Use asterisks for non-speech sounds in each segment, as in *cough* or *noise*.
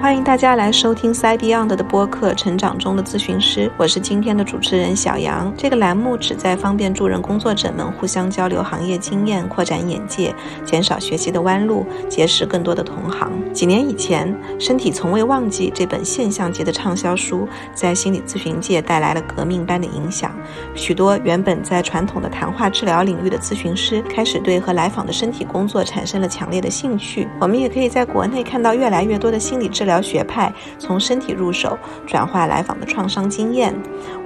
欢迎大家来收听 Side Beyond 的播客《成长中的咨询师》，我是今天的主持人小杨。这个栏目旨在方便助人工作者们互相交流行业经验，扩展眼界，减少学习的弯路，结识更多的同行。几年以前，《身体从未忘记》这本现象级的畅销书，在心理咨询界带来了革命般的影响。许多原本在传统的谈话治疗领域的咨询师，开始对和来访的身体工作产生了强烈的兴趣。我们也可以在国内看到越来越多的心理治疗。疗学派从身体入手，转化来访的创伤经验。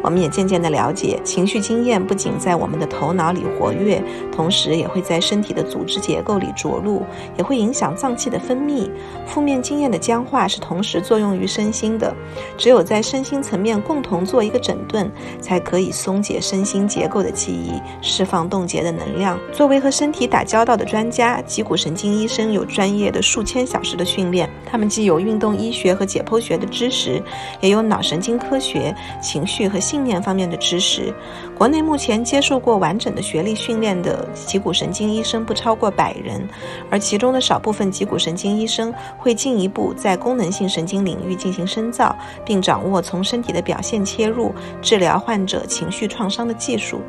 我们也渐渐地了解，情绪经验不仅在我们的头脑里活跃，同时也会在身体的组织结构里着陆，也会影响脏器的分泌。负面经验的僵化是同时作用于身心的。只有在身心层面共同做一个整顿，才可以松解身心结构的记忆，释放冻结的能量。作为和身体打交道的专家，脊骨神经医生有专业的数千小时的训练，他们既有运动。医学和解剖学的知识，也有脑神经科学、情绪和信念方面的知识。国内目前接受过完整的学历训练的脊骨神经医生不超过百人，而其中的少部分脊骨神经医生会进一步在功能性神经领域进行深造，并掌握从身体的表现切入治疗患者情绪创伤的技术。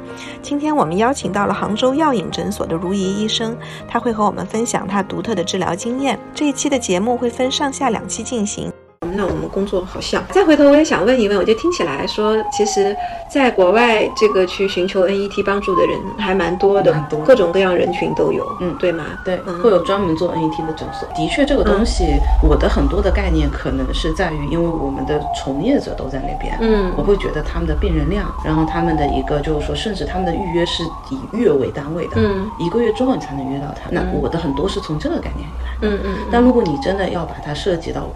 今天我们邀请到了杭州药引诊所的如仪医生，他会和我们分享他独特的治疗经验。这一期的节目会分上下两期进。进行，那我们工作好像。再回头，我也想问一问，我觉得听起来说，其实在国外这个去寻求 NET 帮助的人还蛮多的，多各种各样人群都有，嗯，对吗？对，会有专门做 NET 的诊所。的确，这个东西，我的很多的概念可能是在于，因为我们的从业者都在那边，嗯，我会觉得他们的病人量，然后他们的一个就是说，甚至他们的预约是以月为单位的，嗯，一个月之后你才能约到他。那我的很多是从这个概念里来的，嗯嗯。但如果你真的要把它涉及到。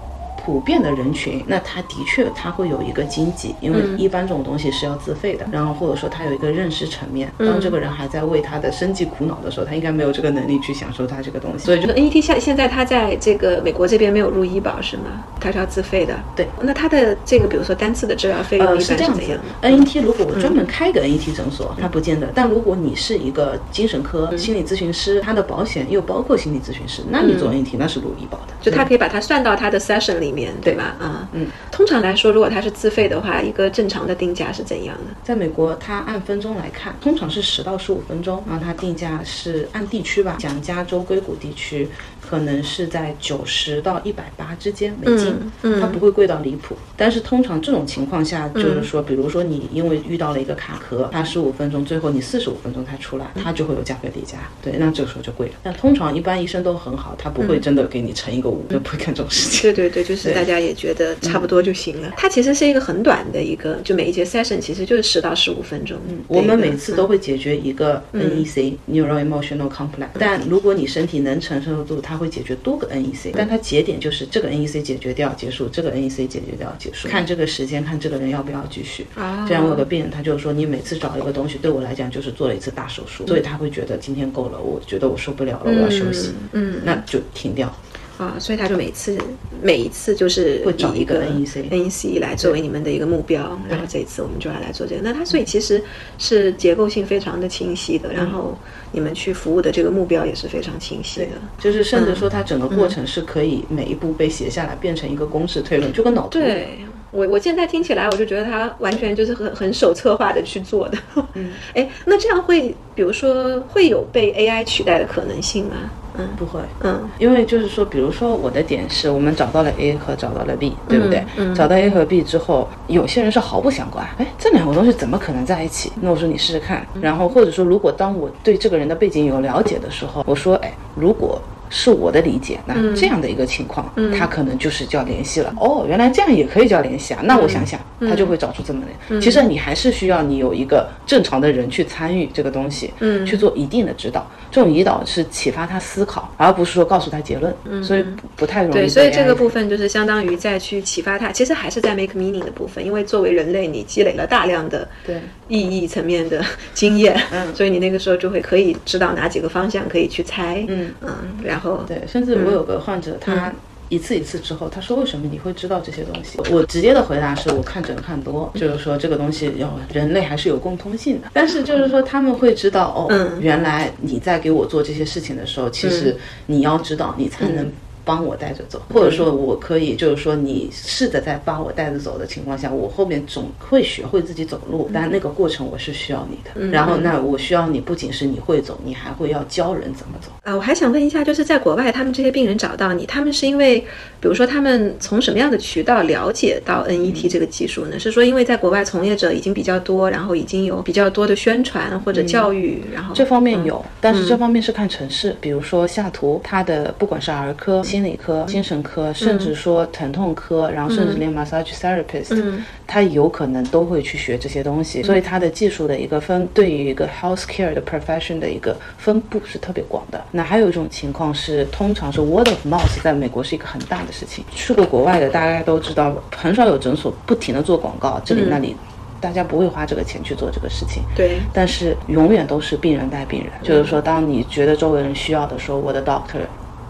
普遍的人群，那他的确他会有一个经济，因为一般这种东西是要自费的。然后或者说他有一个认识层面，当这个人还在为他的生计苦恼的时候，他应该没有这个能力去享受他这个东西。所以，这个 NET 现现在他在这个美国这边没有入医保是吗？他是要自费的。对，那他的这个比如说单次的治疗费用一般是这样子。NET 如果我专门开个 NET 诊所，他不见得。但如果你是一个精神科心理咨询师，他的保险又包括心理咨询师，那你做 NET 那是入医保的，就他可以把它算到他的 session 里面，对吧？啊。嗯，通常来说，如果它是自费的话，一个正常的定价是怎样的？在美国，它按分钟来看，通常是十到十五分钟，然后它定价是按地区吧，讲加州硅谷地区。可能是在九十到一百八之间美金，它不会贵到离谱。但是通常这种情况下，就是说，比如说你因为遇到了一个卡壳，它十五分钟，最后你四十五分钟才出来，它就会有价格叠加。对，那这个时候就贵了。但通常一般医生都很好，他不会真的给你乘一个五，就不会干这种事情。对对对，就是大家也觉得差不多就行了。它其实是一个很短的一个，就每一节 session 其实就是十到十五分钟。嗯，我们每次都会解决一个 NEC（Neuro Emotional Complex），但如果你身体能承受住，它会解决多个 NEC，但它节点就是这个 NEC 解决掉结束，这个 NEC 解决掉结束，看这个时间，看这个人要不要继续。啊，这样我有个病人，他就是说，你每次找一个东西，对我来讲就是做了一次大手术，所以他会觉得今天够了，我觉得我受不了了，我要休息。嗯，那就停掉。啊，所以他就每次每一次就是会找一个 necnc 来作为你们的一个目标，然后这一次我们就要来做这个。那他所以其实是结构性非常的清晰的，然后你们去服务的这个目标也是非常清晰的。就是甚至说，它整个过程是可以每一步被写下来，变成一个公式推论，就跟脑图。对我，我现在听起来，我就觉得他完全就是很很手策划的去做的。嗯，*laughs* 哎，那这样会，比如说会有被 AI 取代的可能性吗？嗯，不会，嗯，因为就是说，比如说我的点是我们找到了 A 和找到了 B，对不对？嗯，找到 A 和 B 之后，有些人是毫不相关，哎，这两个东西怎么可能在一起？那我说你试试看，然后或者说，如果当我对这个人的背景有了解的时候，我说，哎，如果。是我的理解，那这样的一个情况，他可能就是叫联系了。哦，原来这样也可以叫联系啊！那我想想，他就会找出这么的。其实你还是需要你有一个正常的人去参与这个东西，嗯，去做一定的指导。这种引导是启发他思考，而不是说告诉他结论。嗯，所以不太容易。对，所以这个部分就是相当于再去启发他，其实还是在 make meaning 的部分。因为作为人类，你积累了大量的对意义层面的经验，嗯，所以你那个时候就会可以知道哪几个方向可以去猜，嗯嗯，然后。对，甚至我有个患者，他一次一次之后，他说：“为什么你会知道这些东西？”我直接的回答是：我看诊看多，就是说这个东西要人类还是有共通性的。但是就是说他们会知道哦，原来你在给我做这些事情的时候，其实你要知道，你才能。帮我带着走，或者说我可以就是说你试着在帮我带着走的情况下，我后面总会学会自己走路，但那个过程我是需要你的。然后那我需要你不仅是你会走，你还会要教人怎么走。啊，我还想问一下，就是在国外，他们这些病人找到你，他们是因为，比如说他们从什么样的渠道了解到 NET 这个技术呢？是说因为在国外从业者已经比较多，然后已经有比较多的宣传或者教育，然后这方面有，但是这方面是看城市，比如说下图，它的不管是儿科、心理科、精神科，甚至说疼痛科，然后甚至连 massage therapist，他有可能都会去学这些东西，所以他的技术的一个分，对于一个 healthcare 的 profession 的一个分布是特别广的。那还有一种情况是，通常是 word of mouth，在美国是一个很大的事情。去过国外的大家都知道，很少有诊所不停的做广告，这里那里。大家不会花这个钱去做这个事情，对。但是永远都是病人带病人，就是说，当你觉得周围人需要的时候，我的 doctor。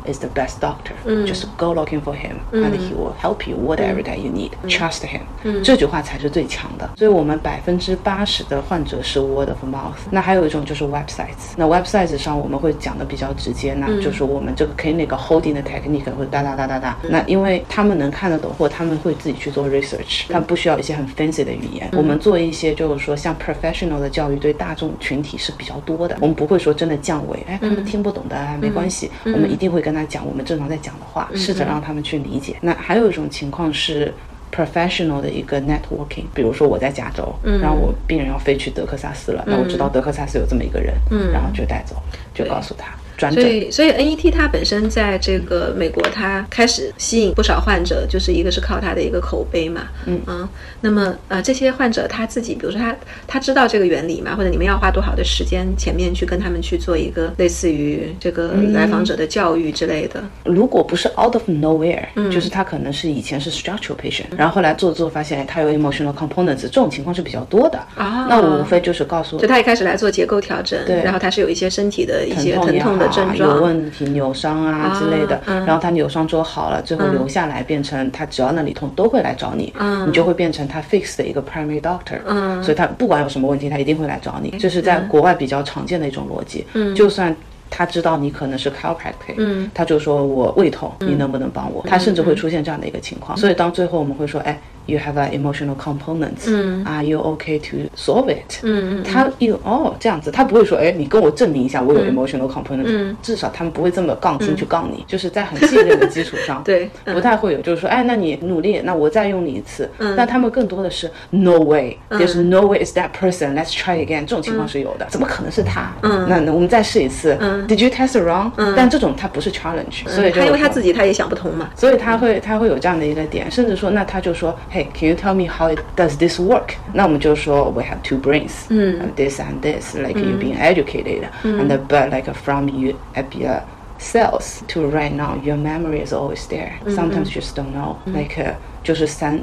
Is the best doctor. Just go looking for him, and he will help you whatever that you need. Trust him. 这句话才是最强的。所以我们百分之八十的患者是 word of mouth。那还有一种就是 websites。那 websites 上我们会讲的比较直接，那就是我们这个 clinic holding 的 technique 会哒哒哒哒哒。那因为他们能看得懂，或他们会自己去做 research，他不需要一些很 fancy 的语言。我们做一些就是说像 professional 的教育，对大众群体是比较多的。我们不会说真的降维，哎，他们听不懂的没关系，我们一定会跟他。讲我们正常在讲的话，试着让他们去理解。那还有一种情况是 professional 的一个 networking，比如说我在加州，然后我病人要飞去德克萨斯了，那我知道德克萨斯有这么一个人，然后就带走，就告诉他。所以，所以 NET 它本身在这个美国，它开始吸引不少患者，就是一个是靠它的一个口碑嘛，嗯。啊，那么呃这些患者他自己，比如说他他知道这个原理嘛，或者你们要花多少的时间前面去跟他们去做一个类似于这个来访者的教育之类的。如果不是 out of nowhere，嗯。就是他可能是以前是 structural patient，然后后来做做发现他有 emotional components，这种情况是比较多的。啊。那我无非就是告诉，就他一开始来做结构调整，对，然后他是有一些身体的一些疼痛的。有问题扭伤啊之类的，然后他扭伤之后好了，最后留下来变成他只要那里痛都会来找你，你就会变成他 fix 的一个 primary doctor，所以他不管有什么问题他一定会来找你，这是在国外比较常见的一种逻辑。就算他知道你可能是 chiropractor，他就说我胃痛，你能不能帮我？他甚至会出现这样的一个情况，所以当最后我们会说，哎。You have an emotional component. Are you okay to solve it? 嗯嗯他有哦这样子，他不会说哎，你跟我证明一下我有 emotional component。至少他们不会这么杠精去杠你，就是在很信任的基础上，*laughs* 对，不太会有，就是说哎，那你努力，那我再用你一次。但他们更多的是 No way, there's no way is that person. Let's try again. 这种情况是有的，怎么可能是他？嗯那我们再试一次。Did you test wrong? 但这种他不是 challenge，所以他因为他自己他也想不通嘛，所以他会他会有这样的一个点，甚至说那他就说。Can you tell me how it does this work？那我们就说 we have two brains，嗯，this and this，like you being educated，and but like from you at your cells to right now your memory is always there。Sometimes you just don't know，like 就是三。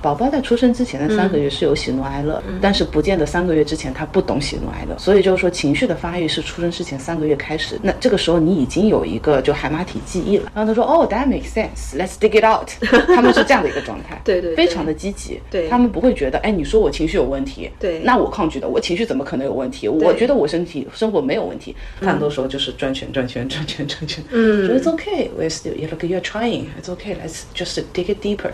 宝宝在出生之前的三个月是有喜怒哀乐，但是不见得三个月之前他不懂喜怒哀乐，所以就是说情绪的发育是出生之前三个月开始。那这个时候你已经有一个就海马体记忆了。然后他说：“哦，That makes sense. Let's dig it out。*laughs* ”他们是这样的一个状态，对对，非常的积极。对，他们不会觉得，哎，你说我情绪有问题，对，那我抗拒的，我情绪怎么可能有问题？我觉得我身体生活没有问题。很多时候就是转圈转圈转圈转圈。嗯，It's okay. We're still. Look, you're trying. It's okay. Let's just dig it deeper.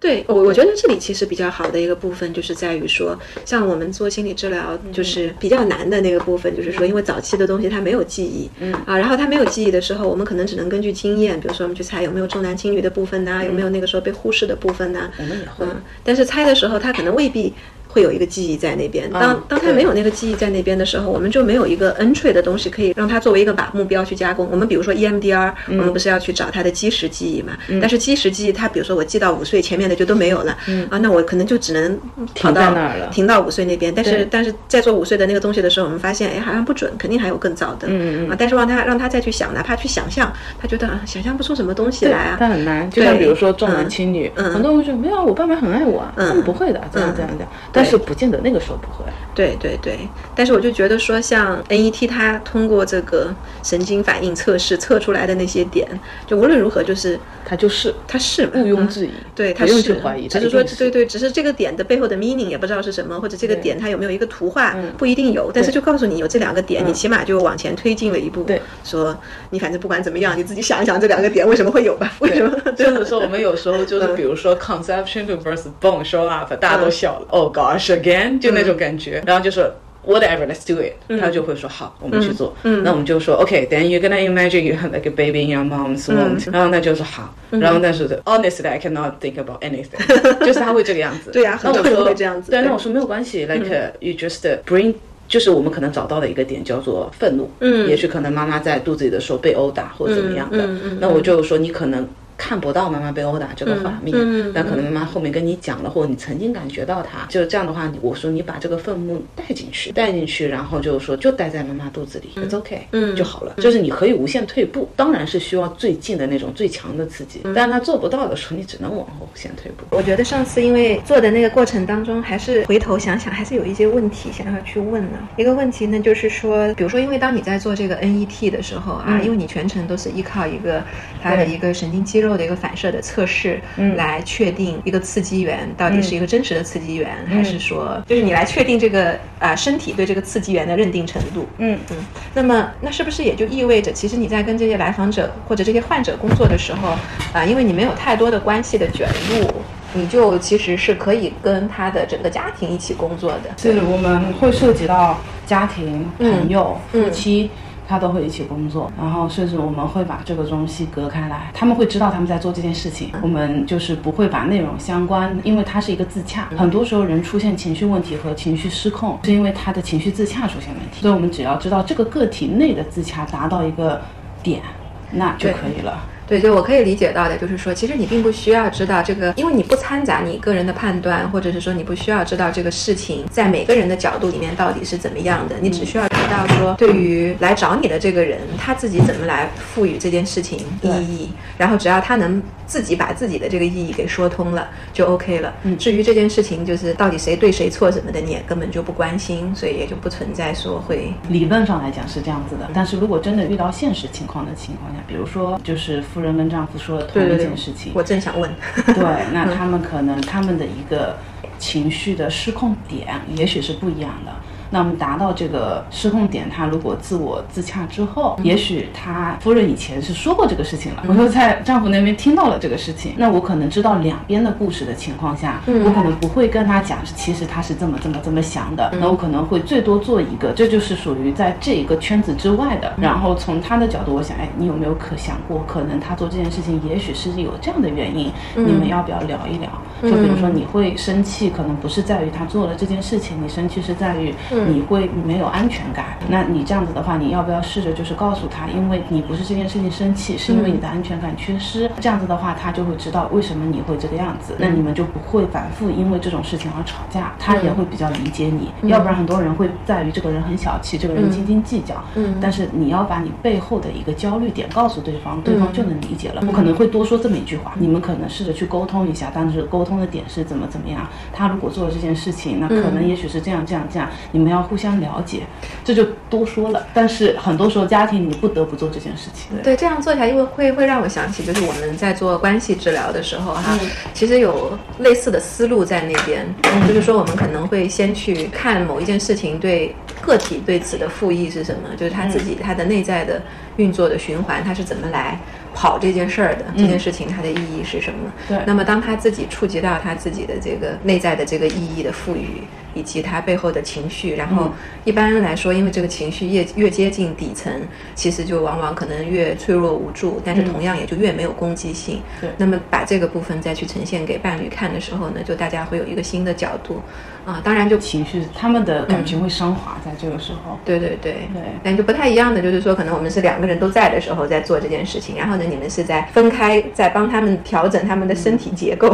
对我，我觉得这里其实比较好的一个部分，就是在于说，像我们做心理治疗，就是比较难的那个部分，就是说，因为早期的东西它没有记忆，嗯啊，然后它没有记忆的时候，我们可能只能根据经验，比如说我们去猜有没有重男轻女的部分呐，有没有那个时候被忽视的部分呐，我们也会，但是猜的时候，它可能未必。会有一个记忆在那边。当当他没有那个记忆在那边的时候，我们就没有一个 entry 的东西可以让他作为一个把目标去加工。我们比如说 EMDR，我们不是要去找他的基石记忆嘛？但是基石记忆，他比如说我记到五岁，前面的就都没有了。啊，那我可能就只能停到那儿了，停到五岁那边。但是但是在做五岁的那个东西的时候，我们发现，哎，好像不准，肯定还有更早的。嗯嗯啊，但是让他让他再去想，哪怕去想象，他觉得啊，想象不出什么东西来啊。但很难。就像比如说重男轻女，很多人会说没有，我爸妈很爱我啊。他们不会的，这样这样这样。但是不见得那个时候不会。对对对，但是我就觉得说，像 NET 它通过这个神经反应测试测出来的那些点，就无论如何就是它就是它是毋庸置疑，对，它不用是去怀疑，只是说对对，只是这个点的背后的 meaning 也不知道是什么，或者这个点它有没有一个图画不一定有，但是就告诉你有这两个点，你起码就往前推进了一步。对，说你反正不管怎么样，你自己想一想这两个点为什么会有吧？为什么？就是说我们有时候就是比如说 conception to birth bone show up，大家都笑了，Oh gosh again，就那种感觉，然后就说。Whatever, let's do it。他就会说好，我们去做。那我们就说 OK，then you're gonna imagine you have like a baby in your mom's womb。然后那就是好。然后但是 honestly I cannot think about anything。就是他会这个样子。对呀，很多人会这样子。对，那我说没有关系，like you just bring。就是我们可能找到的一个点叫做愤怒。嗯。也许可能妈妈在肚子里的时候被殴打或者怎么样的。嗯嗯。那我就说你可能。看不到妈妈被殴打这个画面，但可能妈妈后面跟你讲了，或者你曾经感觉到她，就这样的话，我说你把这个愤怒带进去，带进去，然后就是说就待在妈妈肚子里，it's OK，嗯，就好了。就是你可以无限退步，当然是需要最近的那种最强的刺激，但是他做不到的时候，你只能往后无限退步。我觉得上次因为做的那个过程当中，还是回头想想，还是有一些问题想要去问呢。一个问题呢，就是说，比如说，因为当你在做这个 NET 的时候啊，因为你全程都是依靠一个他的一个神经肌肉的一个反射的。测试来确定一个刺激源到底是一个真实的刺激源，还是说就是你来确定这个啊身体对这个刺激源的认定程度？嗯嗯。那么那是不是也就意味着，其实你在跟这些来访者或者这些患者工作的时候啊，因为你没有太多的关系的卷入，你就其实是可以跟他的整个家庭一起工作的。是，我们会涉及到家庭、朋友、夫妻。他都会一起工作，然后甚至我们会把这个东西隔开来，他们会知道他们在做这件事情，我们就是不会把内容相关，因为它是一个自洽。很多时候人出现情绪问题和情绪失控，是因为他的情绪自洽出现问题，所以我们只要知道这个个体内的自洽达到一个点，那就可以了。对，就我可以理解到的，就是说，其实你并不需要知道这个，因为你不掺杂你个人的判断，或者是说你不需要知道这个事情在每个人的角度里面到底是怎么样的，你只需要知道说，对于来找你的这个人，他自己怎么来赋予这件事情意义，然后只要他能自己把自己的这个意义给说通了，就 OK 了。嗯，至于这件事情就是到底谁对谁错什么的，你也根本就不关心，所以也就不存在说会。理论上来讲是这样子的，但是如果真的遇到现实情况的情况下，比如说就是夫人跟丈夫说了同一件事情，我正想问。对，那 *laughs* 他们可能他们的一个情绪的失控点，也许是不一样的。那我们达到这个失控点，他如果自我自洽之后，也许他夫人以前是说过这个事情了，我又在丈夫那边听到了这个事情，那我可能知道两边的故事的情况下，我可能不会跟他讲，其实他是这么这么这么想的，那我可能会最多做一个，这就是属于在这一个圈子之外的，然后从他的角度，我想，哎，你有没有可想过，可能他做这件事情，也许是有这样的原因，你们要不要聊一聊？就比如说你会生气，可能不是在于他做了这件事情，你生气是在于。你会没有安全感，那你这样子的话，你要不要试着就是告诉他，因为你不是这件事情生气，是因为你的安全感缺失。这样子的话，他就会知道为什么你会这个样子，那你们就不会反复因为这种事情而吵架，他也会比较理解你。要不然很多人会在于这个人很小气，这个人斤斤计较。嗯，但是你要把你背后的一个焦虑点告诉对方，对方就能理解了。我可能会多说这么一句话，你们可能试着去沟通一下，但是沟通的点是怎么怎么样。他如果做了这件事情，那可能也许是这样这样这样，你们要互相。了解，这就多说了。但是很多时候家庭你不得不做这件事情。对，这样做起来，因为会会让我想起，就是我们在做关系治疗的时候，哈，其实有类似的思路在那边。就是说，我们可能会先去看某一件事情对个体对此的复议是什么，就是他自己他的内在的运作的循环，他是怎么来。跑这件事儿的这件事情，它的意义是什么？对。那么，当他自己触及到他自己的这个内在的这个意义的赋予，以及他背后的情绪，然后一般来说，因为这个情绪越越接近底层，其实就往往可能越脆弱无助，但是同样也就越没有攻击性。对。那么，把这个部分再去呈现给伴侣看的时候呢，就大家会有一个新的角度。啊，当然就情绪，他们的感情会升华在这个时候。对对对对，但就不太一样的，就是说，可能我们是两个人都在的时候在做这件事情，然后呢，你们是在分开，在帮他们调整他们的身体结构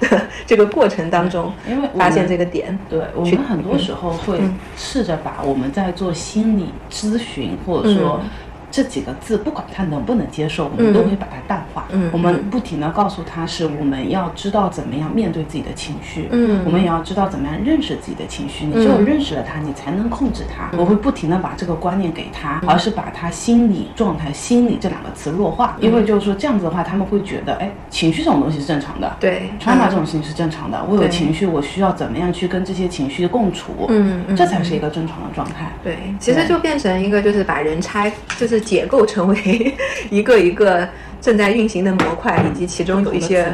的 *laughs* 这个过程当中，因为发现这个点。对，我们很多时候会试着把我们在做心理咨询或者说。这几个字，不管他能不能接受，我们都会把它淡化。嗯我们不停的告诉他是我们要知道怎么样面对自己的情绪，嗯。我们也要知道怎么样认识自己的情绪。你只有认识了它，你才能控制它。嗯。我会不停的把这个观念给他，而是把他心理状态、心理这两个词弱化，因为就是说这样子的话，他们会觉得，哎，情绪这种东西是正常的，对。trauma 这种事情是正常的，我有情绪，我需要怎么样去跟这些情绪共处，嗯嗯。这才是一个正常的状态。对，其实就变成一个，就是把人拆，就是解构成为 *laughs* 一个一个正在运行的模块，以及其中有一些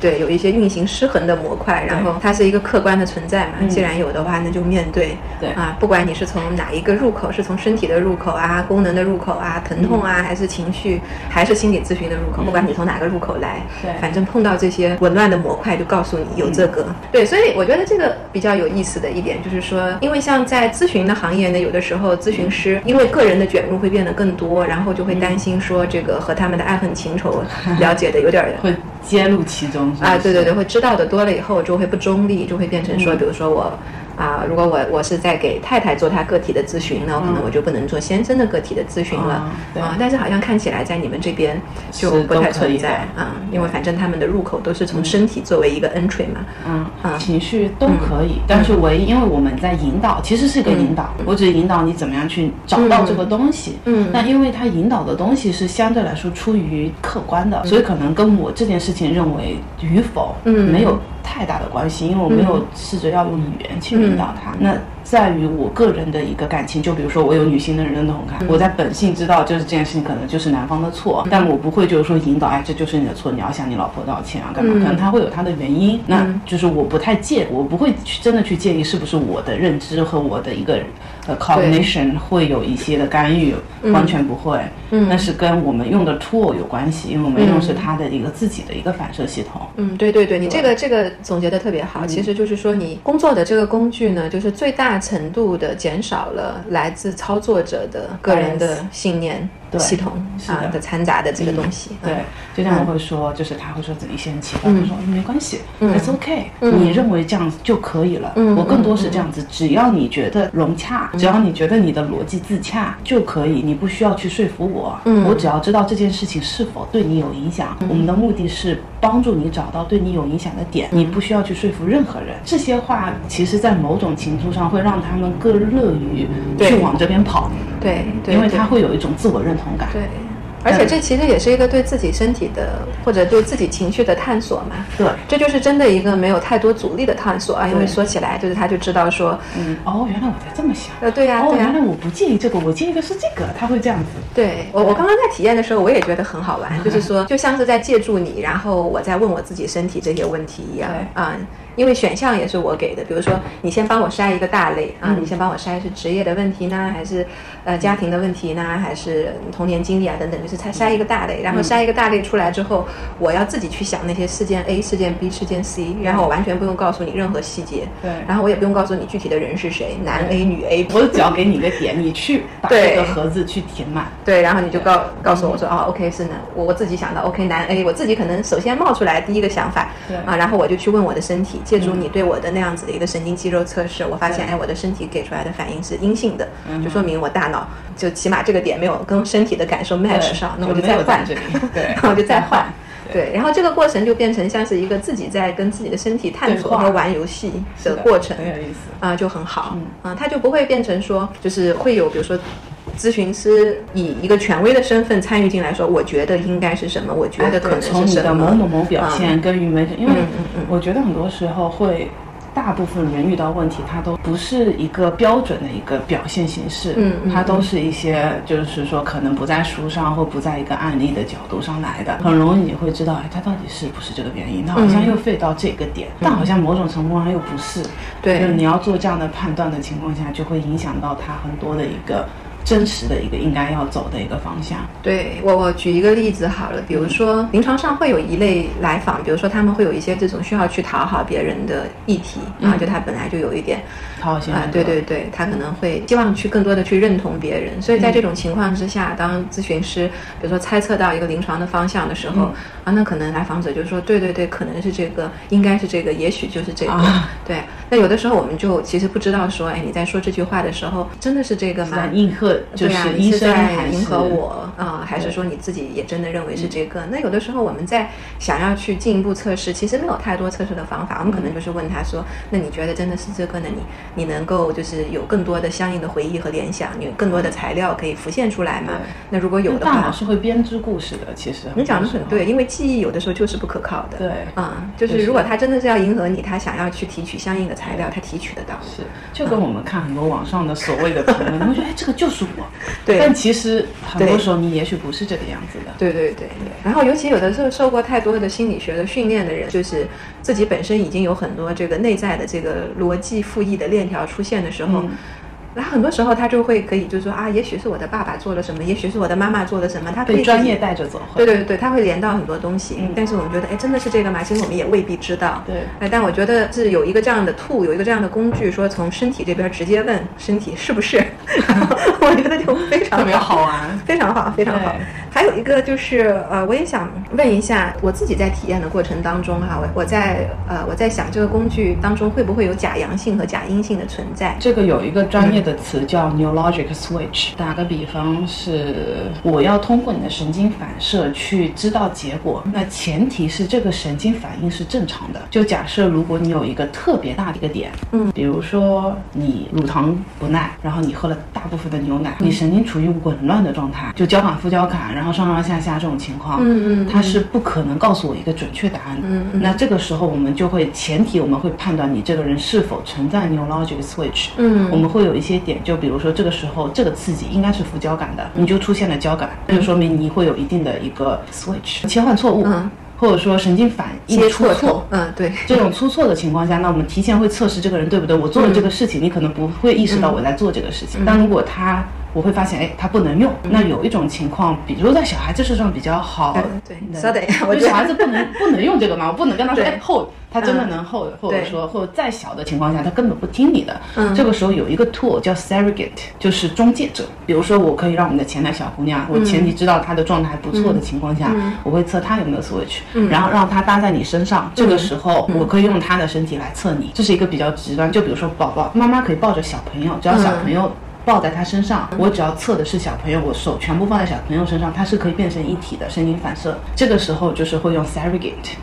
对有一些运行失衡的模块，然后它是一个客观的存在嘛。既然有的话，那就面对。对啊，不管你是从哪一个入口，是从身体的入口啊、功能的入口啊、疼痛啊，还是情绪，还是心理咨询的入口，不管你从哪个入口来，对反正碰到这些紊乱的模块，就告诉你有这个。对，所以我觉得这个比较有意思的一点就是说，因为像在咨询的行业呢，有的时候咨询师因为个人的卷入会变得更多，然后就会担心说这个和他们的爱恨情仇了解的有点儿 *laughs* 会揭露其中啊，对对对，会知道的多了以后就会不中立，就会变成说，比如说我。啊，如果我我是在给太太做她个体的咨询，那我可能我就不能做先生的个体的咨询了啊。但是好像看起来在你们这边就不太存在的啊，因为反正他们的入口都是从身体作为一个 entry 嘛。嗯啊，情绪都可以，但是唯一因为我们在引导，其实是一个引导，我只引导你怎么样去找到这个东西。嗯那因为他引导的东西是相对来说出于客观的，所以可能跟我这件事情认为与否，嗯没有太大的关系，因为我没有试着要用语言去引导他。那在于我个人的一个感情，就比如说我有女性的认同感，我在本性知道就是这件事情可能就是男方的错，但我不会就是说引导，哎，这就是你的错，你要向你老婆道歉啊，干嘛？可能他会有他的原因，那就是我不太介，我不会去真的去介意是不是我的认知和我的一个呃 cognition 会有一些的干预，完全不会。嗯，那是跟我们用的 tool 有关系，因为我们用的是他的一个自己的一个反射系统。嗯，对对对，你这个这个总结的特别好。其实就是说，你工作的这个工具呢，就是最大程度的减少了来自操作者的个人的信念。对系统是的啊的掺杂的这个东西。嗯对，就像我会说，就是他会说自己先奇怪，他说没关系，It's OK，嗯你认为这样子就可以了。我更多是这样子，只要你觉得融洽，只要你觉得你的逻辑自洽就可以，你不需要去说服我，嗯我只要知道这件事情是否对你有影响。我们的目的是帮助你找到对你有影响的点，你不需要去说服任何人。这些话其实，在某种程度上会让他们更乐于去往这边跑，对因为他会有一种自我认同感。对。而且这其实也是一个对自己身体的或者对自己情绪的探索嘛。对。这就是真的一个没有太多阻力的探索啊，因为说起来就是他就知道说，嗯，哦，原来我在这么想。呃，对呀、哦，对呀、原来我不介意这个，我介意的是这个，他会这样子。对我，我刚刚在体验的时候，我也觉得很好玩，就是说，*laughs* 就像是在借助你，然后我在问我自己身体这些问题一样对啊、因为选项也是我给的，比如说你先帮我筛一个大类啊，你先帮我筛是职业的问题呢，还是呃家庭的问题呢，还是童年经历啊等等，就是才筛一个大类，然后筛一个大类出来之后，我要自己去想那些事件 A、事件 B、事件 C，然后我完全不用告诉你任何细节，对。然后我也不用告诉你具体的人是谁，男 A、女 A，我只要给你一个点，你去把这个盒子去填满。对，然后你就告告诉我说，哦，OK 是男，我我自己想到 OK 男 A，我自己可能首先冒出来第一个想法，对。啊，然后我就去问我的身体，借助你对我的那样子的一个神经肌肉测试，我发现，对哎，我的身体给出来的反应是阴性的，就说明我大脑就起码这个点没有跟身体的感受 match 上，*laughs* 那我就再换对然后我就再换。对，然后这个过程就变成像是一个自己在跟自己的身体探索和玩游戏的的过程，很有意思。啊、就很好，啊，它就不会变成说，就是会有比如说。咨询师以一个权威的身份参与进来，说我觉得应该是什么，我觉得可能是什么。你的某某某表现跟与没，因为嗯嗯嗯我觉得很多时候会。大部分人遇到问题，它都不是一个标准的一个表现形式，嗯嗯它都是一些就是说可能不在书上或不在一个案例的角度上来的，很容易你会知道，哎，它到底是不是这个原因？它好像又废到这个点，但好像某种程度上又不是。对就是你要做这样的判断的情况下，就会影响到他很多的一个真实的一个应该要走的一个方向。对我，我举一个例子好了，比如说临床上会有一类来访，比如说他们会有一些这种需要去讨好别人的议题，然后，就他本来就有一点啊讨好型人，格对对对，他可能会希望去更多的去认同别人，所以在这种情况之下，当咨询师比如说猜测到一个临床的方向的时候，啊，那可能来访者就说，对对对，可能是这个，应该是这个，也许就是这个，啊对。那有的时候我们就其实不知道说，哎，你在说这句话的时候，真的是这个吗？应和，就是医你是在生还迎合我啊，还是说你自己也真的认为是这个？那有的时候我们在想要去进一步测试，其实没有太多测试的方法，我们可能就是问他说：“那你觉得真的是这个呢？你你能够就是有更多的相应的回忆和联想，有更多的材料可以浮现出来嘛？那如果有的话，大脑是会编织故事的。其实你讲的很对，因为记忆有的时候就是不可靠的。对，啊，就是如果他真的是要迎合你，他想要去提取相应的材料，他提取得到。是，就跟我们看很多网上的所谓的评论，你会觉得哎，这个就是我。*laughs* 对，但其实很多时候你也许不是这个样子的。对对对对。然后尤其有的时候受过太多的心理学的训练的人，就是自己本身已经有很多这个内在的这个逻辑复议的链条出现的时候。那很多时候他就会可以，就是说啊，也许是我的爸爸做了什么，也许是我的妈妈做了什么，他可以专业带着走。对对对，他会连到很多东西。嗯，但是我们觉得，哎，真的是这个吗？其实我们也未必知道。对。哎，但我觉得是有一个这样的 tool，有一个这样的工具，说从身体这边直接问身体是不是，*laughs* 我觉得就非常特别好玩，非常好，非常好。还有一个就是，呃，我也想问一下，我自己在体验的过程当中哈，我我在呃我在想这个工具当中会不会有假阳性和假阴性的存在？这个有一个专业的词叫。Neurologic switch，打个比方是，我要通过你的神经反射去知道结果，那前提是这个神经反应是正常的。就假设如果你有一个特别大的一个点，嗯，比如说你乳糖不耐，然后你喝了大部分的牛奶，你神经处于紊乱的状态，就交感副交感，然后上上下下这种情况，嗯嗯，它是不可能告诉我一个准确答案的。嗯嗯，那这个时候我们就会前提我们会判断你这个人是否存在 neurologic switch，嗯，我们会有一些点，就比如说。这个时候，这个刺激应该是副交感的，你就出现了交感，那就说明你会有一定的一个 switch 切换错误，或者说神经反应出错。嗯，对，这种出错的情况下，那我们提前会测试这个人对不对？我做了这个事情，你可能不会意识到我在做这个事情，但如果他。我会发现，哎，它不能用。那有一种情况，比如在小孩子身上比较好。对，稍等一下，我小孩子不能不能用这个吗？我不能跟他说，哎，hold，他真的能 hold，或者说，或者再小的情况下，他根本不听你的。嗯。这个时候有一个 tool 叫 surrogate，就是中介者。比如说，我可以让我们的前台小姑娘，我前提知道她的状态不错的情况下，我会测她有没有 switch，然后让她搭在你身上。这个时候，我可以用她的身体来测你。这是一个比较极端。就比如说，宝宝妈妈可以抱着小朋友，只要小朋友。抱在他身上，我只要测的是小朋友，我手全部放在小朋友身上，他是可以变成一体的神经反射。这个时候就是会用 surrogate。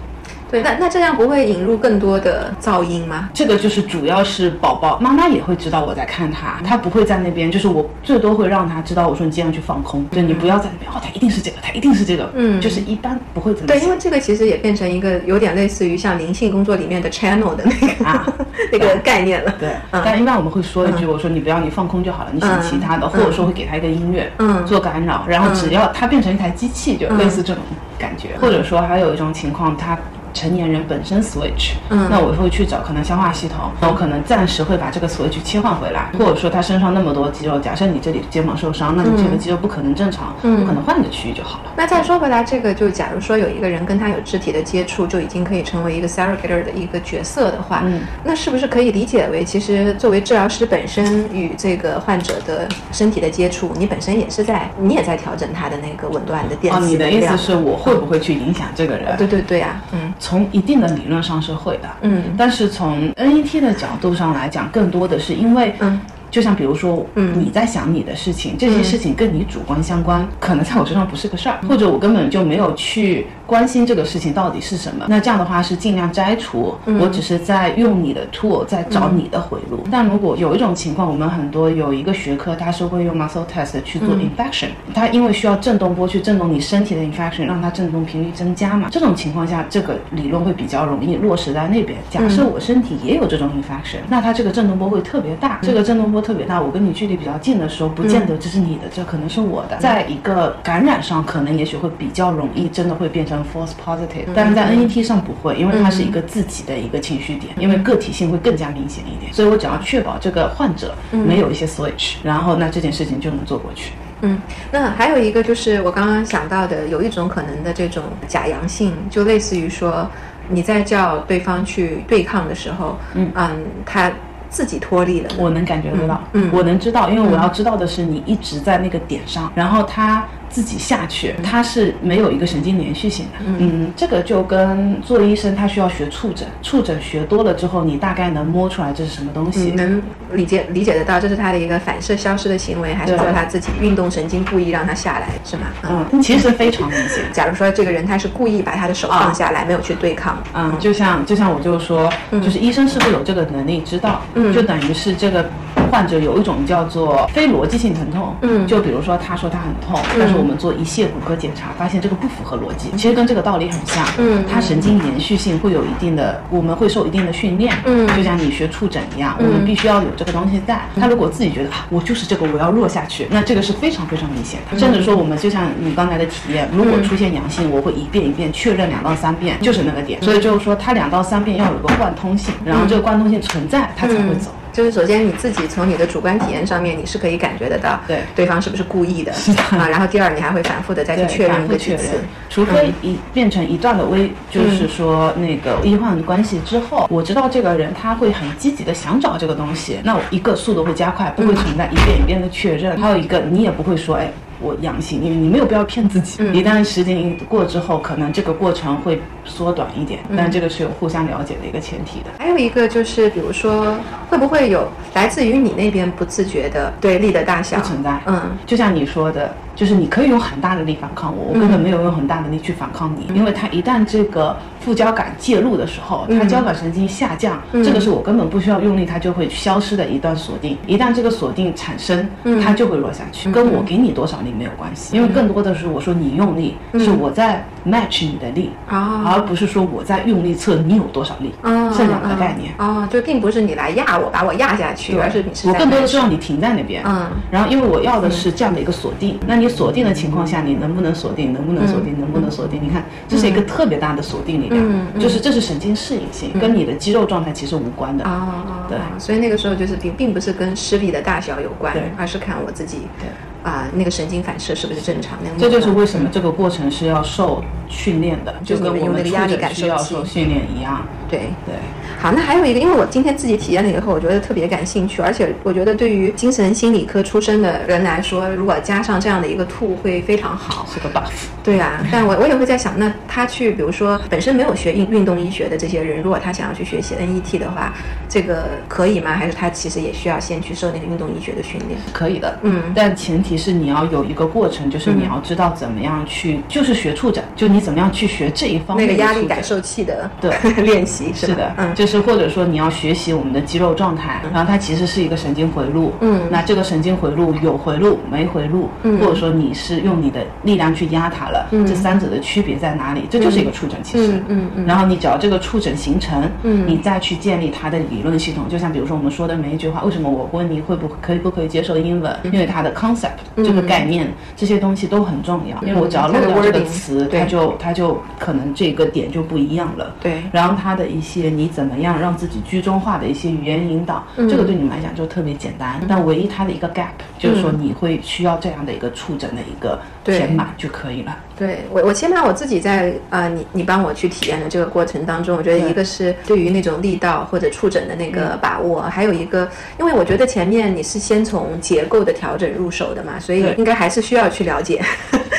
对，那那这样不会引入更多的噪音吗？这个就是主要是宝宝妈妈也会知道我在看他，他不会在那边，就是我最多会让他知道，我说你尽量去放空，对你不要在那边，哦，他一定是这个，他一定是这个，嗯，就是一般不会怎么。对，因为这个其实也变成一个有点类似于像灵性工作里面的 channel 的那个啊 *laughs* 那个概念了。对，但一般我们会说一句，我说你不要你放空就好了，你想其他的，或者说会给他一个音乐，嗯，做干扰，然后只要他变成一台机器，就类似这种感觉，或者说还有一种情况，他。成年人本身 switch，嗯，那我会去找可能消化系统，我可能暂时会把这个 switch 切换回来，或者说他身上那么多肌肉，假设你这里肩膀受伤，那你这个肌肉不可能正常，嗯，可能换一个区域就好了。那再说回来，这个就假如说有一个人跟他有肢体的接触，就已经可以成为一个 surrogate 的一个角色的话，嗯，那是不是可以理解为，其实作为治疗师本身与这个患者的身体的接触，你本身也是在，你也在调整他的那个紊乱的电子哦，你的意思是我会不会去影响这个人？对对对啊，嗯。从一定的理论上是会的，嗯，但是从 NET 的角度上来讲，更多的是因为，嗯。就像比如说，嗯，你在想你的事情，这些事情跟你主观相关，*laughs* 可能在我身上不是个事儿，或者我根本就没有去关心这个事情到底是什么。那这样的话是尽量摘除，我只是在用你的 tool 在找你的回路。但如果有一种情况，我们很多有一个学科，它是会用 muscle test 去做 infection，它因为需要振动波去振动你身体的 infection，让它振动频率增加嘛。这种情况下，这个理论会比较容易落实在那边。假设我身体也有这种 infection，那它这个振动波会特别大，这个振动波。特别大，我跟你距离比较近的时候，不见得这是你的，这可能是我的。在一个感染上，可能也许会比较容易，真的会变成 false positive。但是在 NET 上不会，因为它是一个自己的一个情绪点，因为个体性会更加明显一点。所以我只要确保这个患者没有一些 switch，然后那这件事情就能做过去。嗯，那还有一个就是我刚刚想到的，有一种可能的这种假阳性，就类似于说你在叫对方去对抗的时候，嗯嗯，他。自己脱离了，我能感觉得到，嗯，我能知道，因为我要知道的是你一直在那个点上，然后他自己下去，它是没有一个神经连续性的。嗯，这个就跟做医生他需要学触诊，触诊学多了之后，你大概能摸出来这是什么东西，能理解理解得到这是他的一个反射消失的行为，还是说他自己运动神经故意让他下来，是吗？嗯，其实非常明显。*laughs* 假如说这个人他是故意把他的手放下来，没有去对抗，嗯，就像就像我就说，就是医生是不是有这个能力知道，嗯就等于是这个。患者有一种叫做非逻辑性疼痛，嗯，就比如说他说他很痛，但是我们做一切骨骼检查，发现这个不符合逻辑，其实跟这个道理很像，嗯，他神经延续性会有一定的，我们会受一定的训练，嗯，就像你学触诊一样，我们必须要有这个东西在。他如果自己觉得啊，我就是这个，我要弱下去，那这个是非常非常明显的。甚至说我们就像你刚才的体验，如果出现阳性，我会一遍一遍确认两到三遍，就是那个点。所以就是说，他两到三遍要有个贯通性，然后这个贯通性存在，他才会走。就是首先你自己从你的主观体验上面，你是可以感觉得到，对对方是不是故意的，*laughs* 是的啊。然后第二，你还会反复的再去确认个确认，除非一变成一段的微，就是说那个医患关系之后，我知道这个人他会很积极的想找这个东西，那我一个速度会加快，不会存在一遍一遍的确认。还有一个，你也不会说，哎。我阳性，因为你没有必要骗自己。一旦时间过之后，可能这个过程会缩短一点，但这个是有互相了解的一个前提的。还有一个就是，比如说，会不会有来自于你那边不自觉的对力的大小？不存在。嗯，就像你说的。就是你可以用很大的力反抗我，我根本没有用很大的力去反抗你，因为他一旦这个副交感介入的时候，它交感神经下降，这个是我根本不需要用力，它就会消失的一段锁定。一旦这个锁定产生，它就会落下去，跟我给你多少力没有关系，因为更多的是我说你用力，是我在 match 你的力，而不是说我在用力测你有多少力，是两个概念。哦，就并不是你来压我，把我压下去，而是你是我更多的是让你停在那边。嗯，然后因为我要的是这样的一个锁定，那。你锁定的情况下，你能不能锁定？能不能锁定？能不能锁定？你看，这是一个特别大的锁定力量，就是这是神经适应性，跟你的肌肉状态其实无关的。啊，对，所以那个时候就是并并不是跟视力的大小有关，而是看我自己。对。啊，那个神经反射是不是正常？这就是为什么这个过程是要受训练的，就跟我们压力感受要受训练一样。对对。好，那还有一个，因为我今天自己体验了以后，我觉得特别感兴趣，而且我觉得对于精神心理科出身的人来说，如果加上这样的一个 tool 会非常好。是个 buff。对啊，*laughs* 但我我也会在想，那他去，比如说本身没有学运运动医学的这些人，如果他想要去学习 NET 的话，这个可以吗？还是他其实也需要先去受那个运动医学的训练？可以的，嗯，但前提是你要有一个过程，就是你要知道怎么样去，就是学触诊，就你怎么样去学这一方面那个压力感受器的对 *laughs* 练习是的，嗯，就是或者说你要学习我们的肌肉状态，然后它其实是一个神经回路，嗯，那这个神经回路有回路没回路，嗯，或者说你是用你的力量去压它了，嗯，这三者。的区别在哪里？这就是一个触诊，其实，嗯嗯，然后你只要这个触诊形成，嗯，你再去建立它的理论系统。就像比如说我们说的每一句话，为什么我问你会不可以不可以接受英文？因为它的 concept 这个概念这些东西都很重要。因为我只要漏掉这个词，它就它就可能这个点就不一样了。对，然后它的一些你怎么样让自己居中化的一些语言引导，这个对你们来讲就特别简单。但唯一它的一个 gap 就是说你会需要这样的一个触诊的一个填满就可以了。对我我。起码我自己在啊，你你帮我去体验的这个过程当中，我觉得一个是对于那种力道或者触诊的那个把握，还有一个，因为我觉得前面你是先从结构的调整入手的嘛，所以应该还是需要去了解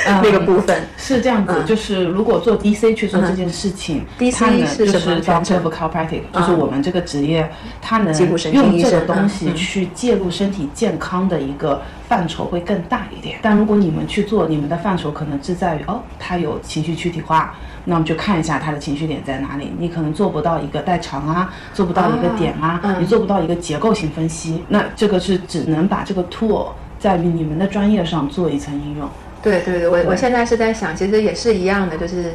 那个部分。是这样子，就是如果做 DC 去做这件事情，DC 是什么？Doctor of Chiropractic，就是我们这个职业，它能用这个东西去介入身体健康的一个。范畴会更大一点，但如果你们去做，你们的范畴可能是在于哦，他有情绪躯体化，那我们就看一下他的情绪点在哪里。你可能做不到一个代偿啊，做不到一个点啊，你做不到一个结构性分析，那这个是只能把这个 tool 在你们的专业上做一层应用。对对对，我我现在是在想，其实也是一样的，就是。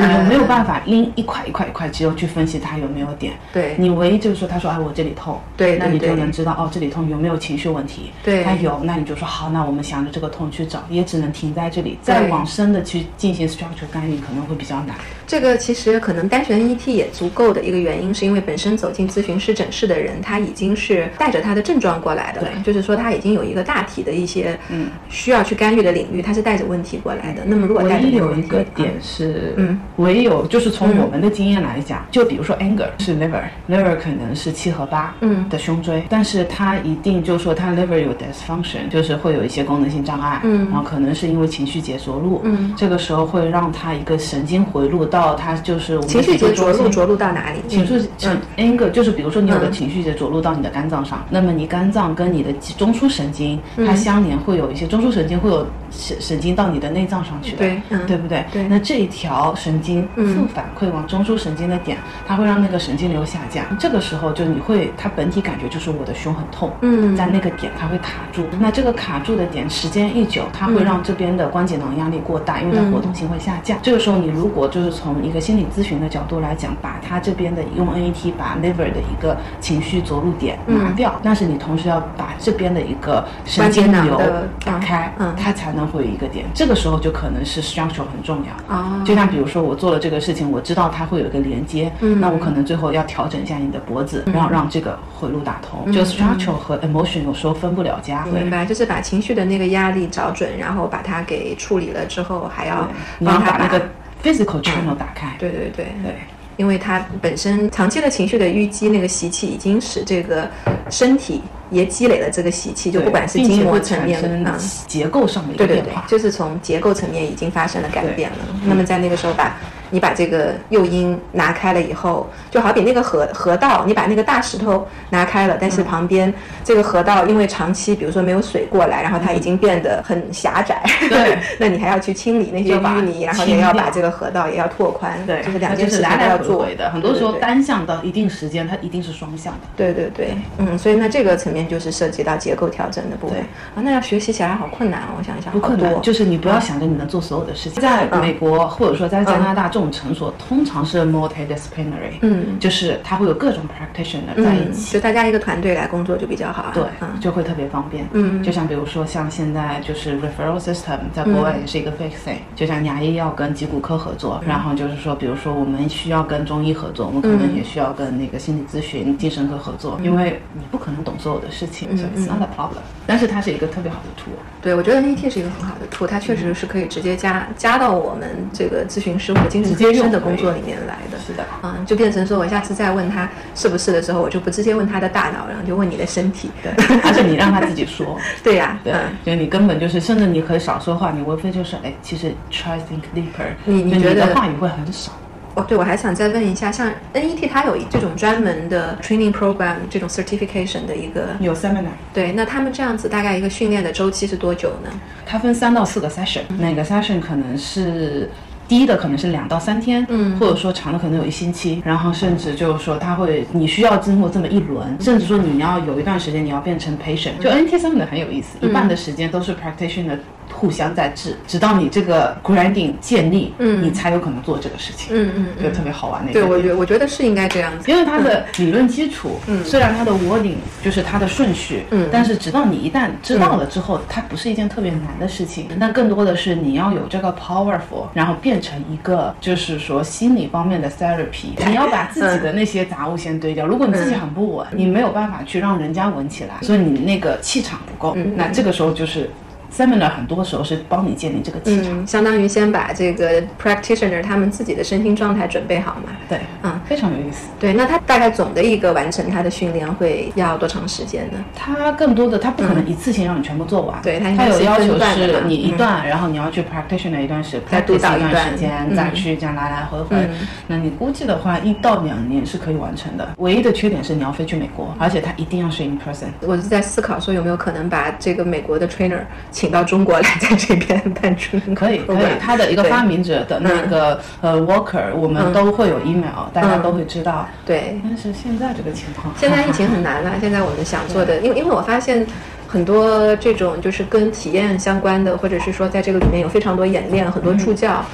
对你没有办法拎一块一块一块肌肉去分析它有没有点。对你唯一就是说，他说哎我这里痛，对，那你就能知道哦这里痛有没有情绪问题。对，他有，那你就说好，那我们想着这个痛去找，也只能停在这里，再往深的去进行 structure 干预可能会比较难。这个其实可能单纯 ET 也足够的一个原因，是因为本身走进咨询师诊室的人，他已经是带着他的症状过来的，对，就是说他已经有一个大体的一些嗯需要去干预的领域，他是带着问题过来的。那么如果带着有一个点是嗯。唯有就是从我们的经验来讲，就比如说 anger 是 liver，liver 可能是七和八嗯。的胸椎，但是它一定就是说它 liver 有 dysfunction，就是会有一些功能性障碍，嗯。然后可能是因为情绪节着陆，嗯。这个时候会让它一个神经回路到它就是情绪节着陆着陆到哪里？情绪嗯。anger 就是比如说你有个嗯。情绪节着陆到你的肝脏上，那么你肝脏跟你的中枢神经它嗯相连，会有一些中枢神经会有神神经到你的内脏上去的，对嗯。对不对？对。那这一条神经嗯。负反馈往中枢神经的点，它会让那个神经流下降，这个时候就你会它本体感觉就是我的胸很痛，嗯。在那个点它会卡住，那这个卡住的点时间一久，它会让这边的关节囊压力过大，因为它活动性会下降。这个时候你如果就是从一个心理咨询的角度来讲，把它这边的用 NET 把 liver 的一个情绪着陆点拿掉，但是你同时要把这边的一个神经流关节囊的打开，嗯。它才能会有一个点。这个时候就可能是 structure 很重要。啊就像比如说我做了这个事情，我知道它会有一个连接，嗯那我可能最后要调整一下你的脖子，然后让这个回路打通。就 structure 和 emotion 有时候分不了家。明白，就是把情绪的那个压力找准，然后把它给处理了之后，还要你要帮他把那个 physical channel 打开。对对对对，因为它本身长期的情绪的淤积，那个习气已经使这个身体也积累了这个习气，就不管是筋膜层面啊，结构上的一对对对。就是从结构层面已经发生了改变了。那么在那个时候把。你把这个诱因拿开了以后，就好比那个河河道，你把那个大石头拿开了，但是旁边这个河道因为长期比如说没有水过来，然后它已经变得很狭窄，对。*laughs* 那你还要去清理那些淤泥，然后也要把这个河道也要拓宽，对，就是两件事情要做。回的。很多时候单向到一定时间，它一定是双向的。对对对，嗯，所以那这个层面就是涉及到结构调整的部分。啊，那要学习起来好困难哦，我想一想，不困难，就是你不要想着你能做所有的事情。在美国或者说在加拿大，这种诊所通常是 multidisciplinary，嗯，就是它会有各种 practitioner 在一嗯，起。就大家一个团队来工作就比较好啊。对嗯，就会特别方便。嗯就像比如说像现在就是 referral system，在国外也是一个 fix thing，。就像牙医要跟脊骨科合作，然后就是说，比如说我们需要跟中医合作，我们可能也需要跟那个心理咨询、精神科合作，因为你不可能懂所有的事情，所以 it's not a problem。但是它是一个特别好的 tool。对，我觉得 NET 是一个很好的 tool，它确实是可以直接加加到我们这个咨询师或者精神科医生的工作里面来的。是的。嗯，就变成说我下次再问他是不是的时候，我就不直接问他的大脑，然后就问你的身体。对，而且你让他自己说。*laughs* 对呀、对嗯，就你根本就是，甚至你可以少说话，你无非就是，哎，其实 try think deeper，你你觉得的话语会很少。哦，对，我还想再问一下，像 NET 它有这种专门的 training program 这种 certification 的一个，有 seminar，对，那他们这样子大概一个训练的周期是多久呢？它分三到四个 session，每个 session 可能是。低的可能是两到三天，嗯或者说长的可能有一星期，然后甚至就是说他会，你需要经过这么一轮，甚至说你要有一段时间你要变成 patient。就 NT 上面的很有意思，一半的时间都是 practitioner 互相在治，直到你这个 grounding 建立，嗯。你才有可能做这个事情，嗯嗯就特别好玩那个对，我觉我觉得是应该这样子。因为它的理论基础，嗯，虽然它的 wording 就是它的顺序，嗯。但是直到你一旦知道了之后，它不是一件特别难的事情，但更多的是你要有这个 powerful，然后变成一个就是说心理方面的 therapy，你要把自己的那些杂物先堆掉。如果你自己很不稳，你没有办法去让人家稳起来，所以你那个气场不够，那这个时候就是。Seminar 很多时候是帮你建立这个气场，嗯，相当于先把这个 practitioner 他们自己的身心状态准备好嘛。对，嗯，非常有意思。对，那他大概总的一个完成他的训练会要多长时间呢？他更多的，他不可能一次性让你全部做完，对它应它该是有要求是你一段，然后你要去 practitioner 一段时，再督导一一段段时间，嗯再去这样来来回回嗯。那你估计的话，一到两年是可以完成的。唯一的缺点是你要飞去美国，而且他一定要是 in person。我是在思考说有没有可能把这个美国的 trainer 请到中国来，在这边办出可以，可以。他的一个发明者的那个呃 worker，我们都会有 email，大家都会知道。对，但是现在这个情况，现在疫情很难了。*laughs* 现在我们想做的，因为因为我发现。很多这种就是跟体验相关的，或者是说在这个里面有非常多演练、很多助教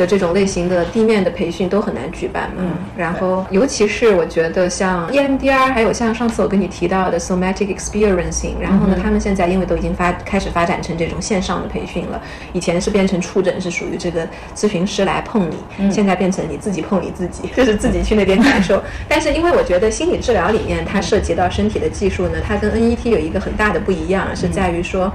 的这种类型的地面的培训都很难举办嘛。嗯然后尤其是我觉得像 EMDR，还有像上次我跟你提到的 somatic experiencing，然后呢，他们现在因为都已经发开始发展成这种线上的培训了，以前是变成触诊是属于这个咨询师来碰你，现在变成你自己碰你自己，就是自己去那边感受。*laughs* 但是因为我觉得心理治疗里面它涉及到身体的技术呢，它跟 NET 有一个很大的不一样，是在于说。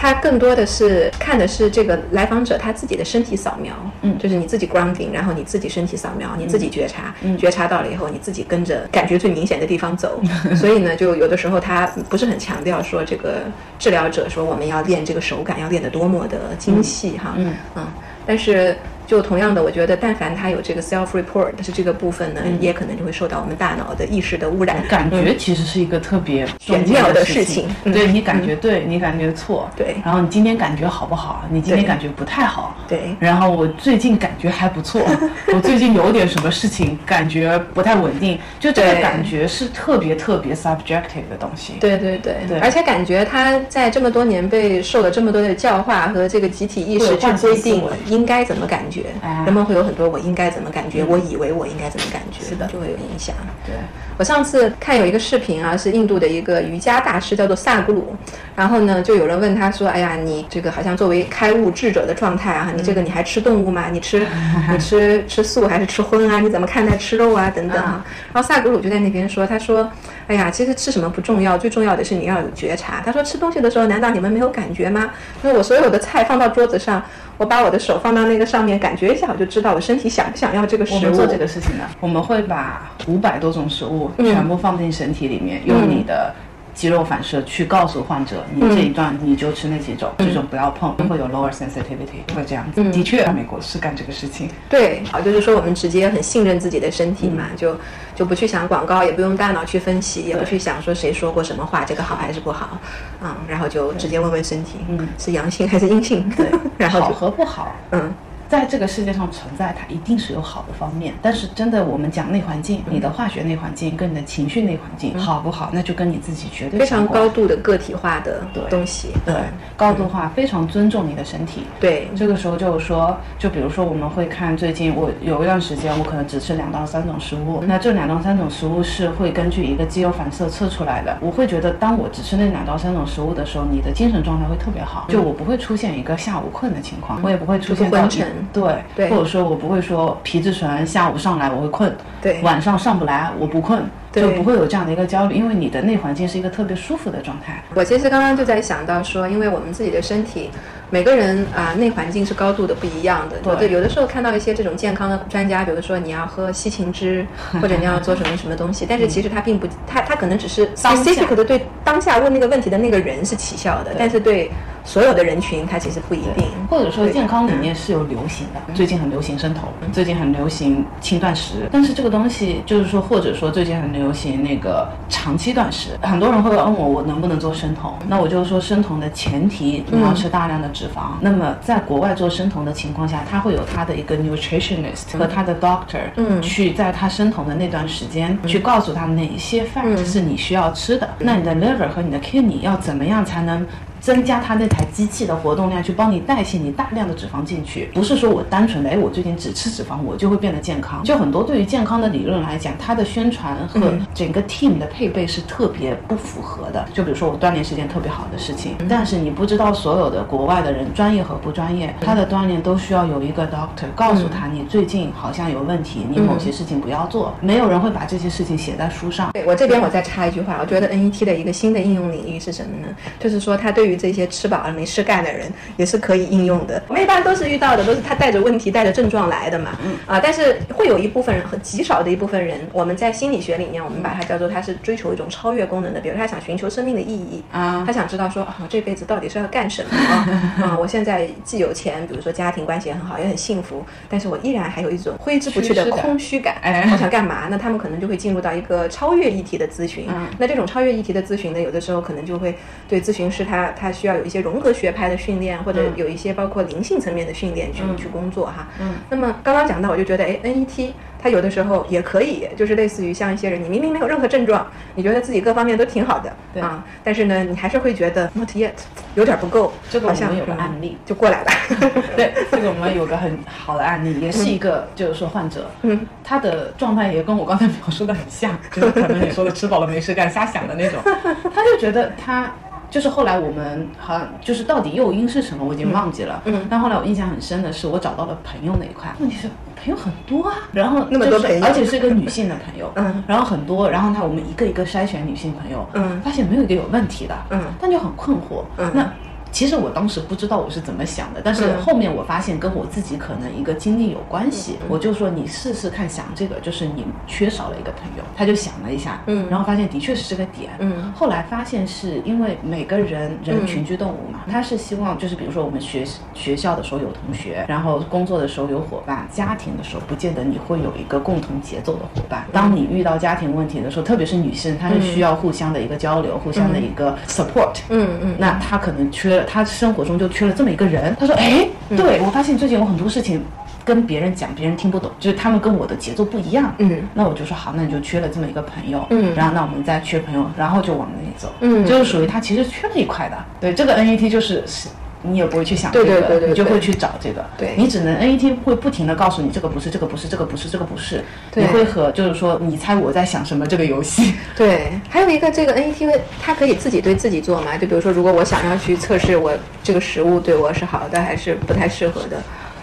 它更多的是看的是这个来访者他自己的身体扫描，嗯，就是你自己 grounding，然后你自己身体扫描，你自己觉察，觉察到了以后，你自己跟着感觉最明显的地方走。*laughs* 所以呢，就有的时候他不是很强调说这个治疗者说我们要练这个手感要练得多么的精细哈，嗯嗯，但是。就同样的，我觉得，但凡他有这个 self report，是这个部分呢，也可能就会受到我们大脑的意识的污染。感觉其实是一个特别玄妙的事情。对你感觉对，你感觉错。对。然后你今天感觉好不好？你今天感觉不太好。对。然后我最近感觉还不错。*laughs* 我最近有点什么事情感觉不太稳定，就这个感觉是特别特别 subjective 的东西。对对对对。而且感觉他在这么多年被受了这么多的教化和这个集体意识去规定应该怎么感觉。人们会有很多我应该怎么感觉，我以为我应该怎么感觉，是的，就会有影响。对我上次看有一个视频啊，是印度的一个瑜伽大师，叫做萨古鲁。然后呢，就有人问他说：“哎呀，你这个好像作为开悟智者的状态啊，你这个你还吃动物吗？你吃 *laughs* 你吃吃素还是吃荤啊？你怎么看待吃肉啊？等等啊。”然后萨古鲁就在那边说：“他说，哎呀，其实吃什么不重要，最重要的是你要有觉察。他说吃东西的时候，难道你们没有感觉吗？那我所有的菜放到桌子上。”我把我的手放到那个上面，感觉一下，我就知道我身体想不想要这个食物。我们做这个事情呢，我们会把五百多种食物全部放进身体里面，用你的。肌肉反射去告诉患者，你这一段你就吃那几种，这种不要碰，会有 lower sensitivity，会这样子。的确，美国是干这个事情。对，好，就是说我们直接很信任自己的身体嘛，就就不去想广告，也不用大脑去分析，也不去想说谁说过什么话，这个好还是不好，嗯，然后就直接问问身体，嗯，是阳性还是阴性？对，*laughs* 然后好和不好，嗯。在这个世界上存在，它一定是有好的方面。但是真的，我们讲内环境，你的化学内环境跟你的情绪内环境好不好，那就跟你自己绝对非常高度的个体化的东西。对，高度化，非常尊重你的身体。对，这个时候就是说，就比如说我们会看最近，我有一段时间我可能只吃两到三种食物，那这两到三种食物是会根据一个肌肉反射测出来的。我会觉得，当我只吃那两到三种食物的时候，你的精神状态会特别好，就我不会出现一个下午困的情况，我也不会出现昏沉。对对，或者说我不会说皮质醇下午上来我会困，对，晚上上不来我不困，就不会有这样的一个焦虑，因为你的内环境是一个特别舒服的状态。我其实刚刚就在想到说，因为我们自己的身体。每个人啊，内环境是高度的不一样的。对，有的时候看到一些这种健康的专家，比如说你要喝西芹汁，或者你要做什么什么东西，但是其实他并不，他他可能只是 specific 的对当下问那个问题的那个人是起效的，但是对所有的人群，它其实不一定。或者说健康理念是有流行的，最近很流行生酮，最近很流行轻断食，但是这个东西就是说，或者说最近很流行那个长期断食，很多人会问我，我能不能做生酮？那我就说，生酮的前提你要吃大量的。脂肪。那么，在国外做生酮的情况下，他会有他的一个 nutritionist 和他的 doctor，嗯，去在他生酮的那段时间，去告诉他哪些 fat 是你需要吃的。那你的 liver 和你的 kidney 要怎么样才能？增加它那台机器的活动量，去帮你代谢你大量的脂肪进去，不是说我单纯的哎，我最近只吃脂肪，我就会变得健康。就很多对于健康的理论来讲，它的宣传和整个 team 的配备是特别不符合的。就比如说我锻炼是件特别好的事情，但是你不知道所有的国外的人专业和不专业，他的锻炼都需要有一个 doctor 告诉他你最近好像有问题，你某些事情不要做。没有人会把这些事情写在书上。对我这边我再插一句话，我觉得 NET 的一个新的应用领域是什么呢？就是说它对于这些吃饱了没事干的人也是可以应用的。我们一般都是遇到的都是他带着问题、带着症状来的嘛。嗯啊，但是会有一部分人很极少的一部分人，我们在心理学里面，我们把它叫做他是追求一种超越功能的。比如他想寻求生命的意义啊，他想知道说啊，我这辈子到底是要干什么啊？*laughs* 啊，我现在既有钱，比如说家庭关系也很好，也很幸福，但是我依然还有一种挥之不去的空虚感。*laughs* 哎，我想干嘛？那他们可能就会进入到一个超越议题的咨询。那这种超越议题的咨询呢，有的时候可能就会对咨询师他他需要有一些融合学派的训练，或者有一些包括灵性层面的训练去去工作哈。嗯，那么刚刚讲到，我就觉得，哎，NET 它有的时候也可以，就是类似于像一些人，你明明没有任何症状，你觉得自己各方面都挺好的，对啊，但是呢，你还是会觉得 not yet 有点不够。这个我们有个案例就过来了。*laughs* 对，这个我们有个很好的案例，也是一个就是说患者，嗯，他的状态也跟我刚才描述的很像，就是可能你说的吃饱了没事干瞎想的那种，*laughs* 他就觉得他。就是后来我们好像就是到底诱因是什么，我已经忘记了。嗯。但后来我印象很深的是，我找到了朋友那一块。问题是朋友很多啊，然后那么多朋友，而且是一个女性的朋友。嗯。然后很多，然后呢，我们一个一个筛选女性朋友，嗯，发现没有一个有问题的，嗯，但就很困惑。嗯。那。其实我当时不知道我是怎么想的，但是后面我发现跟我自己可能一个经历有关系。我就说你试试看想这个，就是你缺少了一个朋友。他就想了一下，嗯，然后发现的确是这个点，嗯。后来发现是因为每个人人群居动物嘛，他是希望就是比如说我们学学校的时候有同学，然后工作的时候有伙伴，家庭的时候不见得你会有一个共同节奏的伙伴。当你遇到家庭问题的时候，特别是女性，她是需要互相的一个交流，互相的一个 support，嗯嗯。那她可能缺了，她生活中就缺了这么一个人。他说，哎，对我发现最近有很多事情。跟别人讲，别人听不懂，就是他们跟我的节奏不一样。嗯，那我就说好，那你就缺了这么一个朋友。嗯，然后那我们再缺朋友，然后就往那里走。嗯，就是属于他其实缺了一块的。对，这个 NET 就是是，你也不会去想这个，你就会去找这个。对，你只能 NET 会不停的告诉你这个不是，这个不是，这个不是，这个不是。你会和就是说，你猜我在想什么这个游戏。*laughs* 对，还有一个这个 NET，它可以自己对自己做嘛？就比如说，如果我想要去测试我这个食物对我是好的还是不太适合的。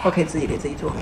我可以自己给自己做吗？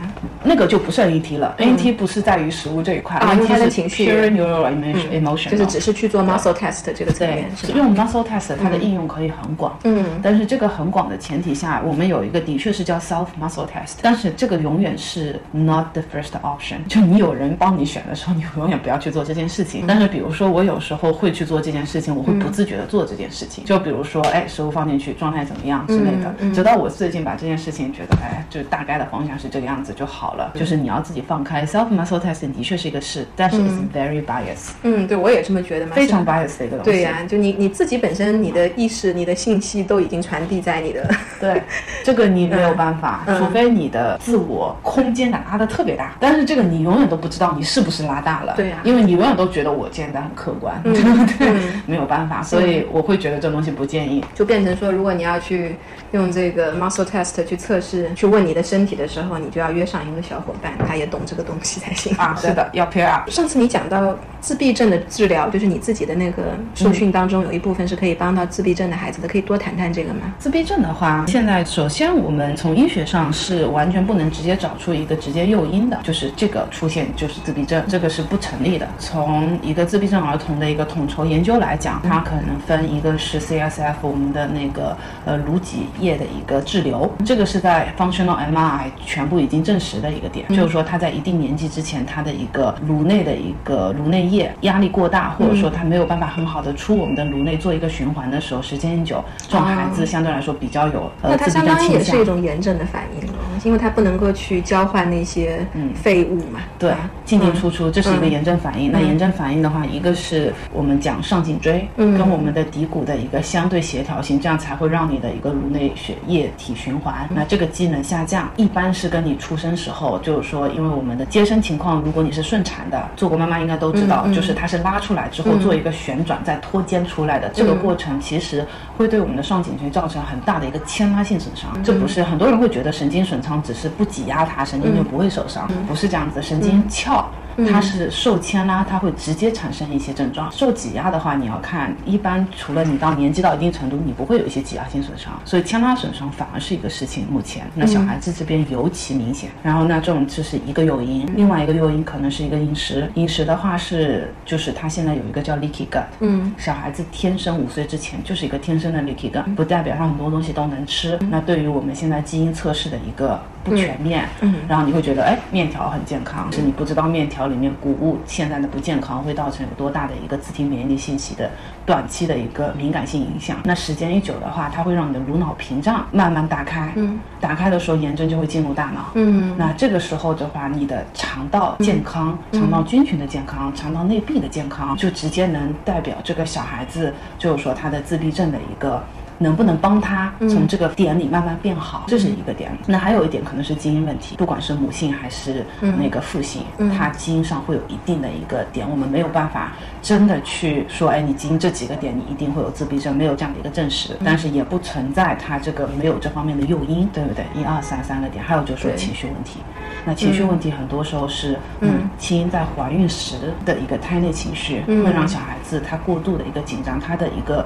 那个就不是 NET 了，NET 不是在于食物这一块，NET 是情绪，neural emotion，就是只是去做 muscle test 这个层面。用 muscle test 它的应用可以很广，嗯，但是这个很广的前提下，我们有一个的确是叫 self muscle test，但是这个永远是 not the first option。就你有人帮你选的时候，你永远不要去做这件事情。但是比如说我有时候会去做这件事情，我会不自觉的做这件事情。就比如说，哎，食物放进去状态怎么样之类的，直到我最近把这件事情觉得，哎，就大概。的方向是这个样子就好了，就是你要自己放开。Self muscle testing 的确是一个事，但是 is very biased。嗯，对我也这么觉得嘛，非常 biased 的一个东西。对呀，就你你自己本身，你的意识、你的信息都已经传递在你的。*laughs* 对，这个你没有办法，除非你的自我空间感拉的特别大。但是这个你永远都不知道你是不是拉大了。对呀，因为你永远都觉得我建的很客观，*laughs* 对？没有办法，所以我会觉得这东西不建议。就变成说，如果你要去用这个 muscle test 去测试，去问你的身体的时候，你就要约上一个小伙伴，他也懂这个东西才行啊。是的，要 pair up。上次你讲到自闭症的治疗，就是你自己的那个受训当中有一部分是可以帮到自闭症的孩子的，可以多谈谈这个吗？自闭症的话，现在首先我们从医学上是完全不能直接找出一个直接诱因的，就是这个出现就是自闭症，这个是不成立的。从一个自闭症儿童的一个统筹研究来讲，它可能分一个是 CSF 我们的那个呃颅脊液的一个滞留，这个是在 functional MRI 全部已经证实的一个点，就是说他在一定年纪之前，他的一个颅内的一个颅内液压力过大，或者说他没有办法很好的出我们的颅内做一个循环的时候，时间一久，这种孩子相对来说比较有呃自闭症倾向。也是一种炎症的反应因为他不能够去交换那些废物嘛。对，进进出出，这是一个炎症反应。那炎症反应的话，一个是我们讲上颈椎跟我们的骶骨的一个相对协调性，这样才会让你的一个颅内血液体循环。那这个机能下降，一般是跟你出生时候，就是说，因为我们的接生情况，如果你是顺产的，做过妈妈应该都知道，就是它是拉出来之后做一个旋转再脱肩出来的，这个过程其实会对我们的上颈椎造成很大的一个牵拉性损伤。这不是很多人会觉得神经损伤只是不挤压它，神经就不会受伤，不是这样子，神经鞘。它是受牵拉，它会直接产生一些症状。受挤压的话，你要看，一般除了你到年纪到一定程度，你不会有一些挤压性损伤，所以牵拉损伤反而是一个事情。目前，那小孩子这边尤其明显。然后，那这种就是一个诱因，另外一个诱因可能是一个饮食。饮食的话是，就是他现在有一个叫 leaky gut，嗯，小孩子天生五岁之前就是一个天生的 leaky gut，不代表他很多东西都能吃。那对于我们现在基因测试的一个不全面，嗯，然后你会觉得，哎，面条很健康，是你不知道面条。里面谷物现在的不健康会造成有多大的一个自体免疫力信息的短期的一个敏感性影响？那时间一久的话，它会让你的颅脑屏障慢慢打开。嗯，打开的时候炎症就会进入大脑。嗯，那这个时候的话，你的肠道健康、肠道菌群的健康、肠道内壁的健康，就直接能代表这个小孩子，就是说他的自闭症的一个。能不能帮他从这个点里慢慢变好，这是一个点。那还有一点可能是基因问题，不管是母性还是那个父性，他基因上会有一定的一个点，我们没有办法真的去说，哎，你基因这几个点你一定会有自闭症，没有这样的一个证实。但是也不存在他这个没有这方面的诱因，对不对？一二三三个点，还有就是说情绪问题。那情绪问题很多时候是母亲在怀孕时的一个胎内情绪，会让小孩子他过度的一个紧张，他的一个。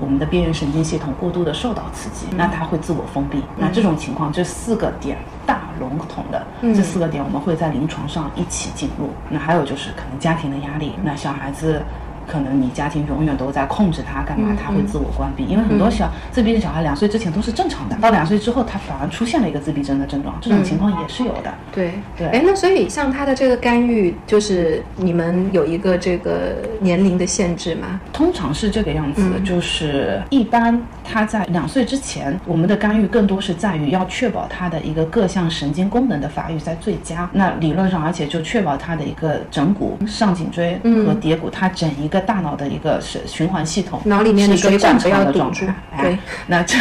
我们的边缘神经系统过度的受到刺激，那它会自我封闭。那这种情况，这四个点大笼统的这四个点，我们会在临床上一起进入。那还有就是可能家庭的压力，那小孩子。可能你家庭永远都在控制他干嘛，他会自我关闭。因为很多小自闭症小孩两岁之前都是正常的，到两岁之后他反而出现了一个自闭症的症状，这种情况也是有的。对对哎，那所以像他的这个干预，就是你们有一个这个年龄的限制吗？通常是这个样子，就是一般他在两岁之前，我们的干预更多是在于要确保他的一个各项神经功能的发育在最佳。那理论上，而且就确保他的一个枕骨、上颈椎和蝶骨，它整一个大脑的一个是循环系统，脑里面的是一个水管正常的不要堵住状态。哎对，那这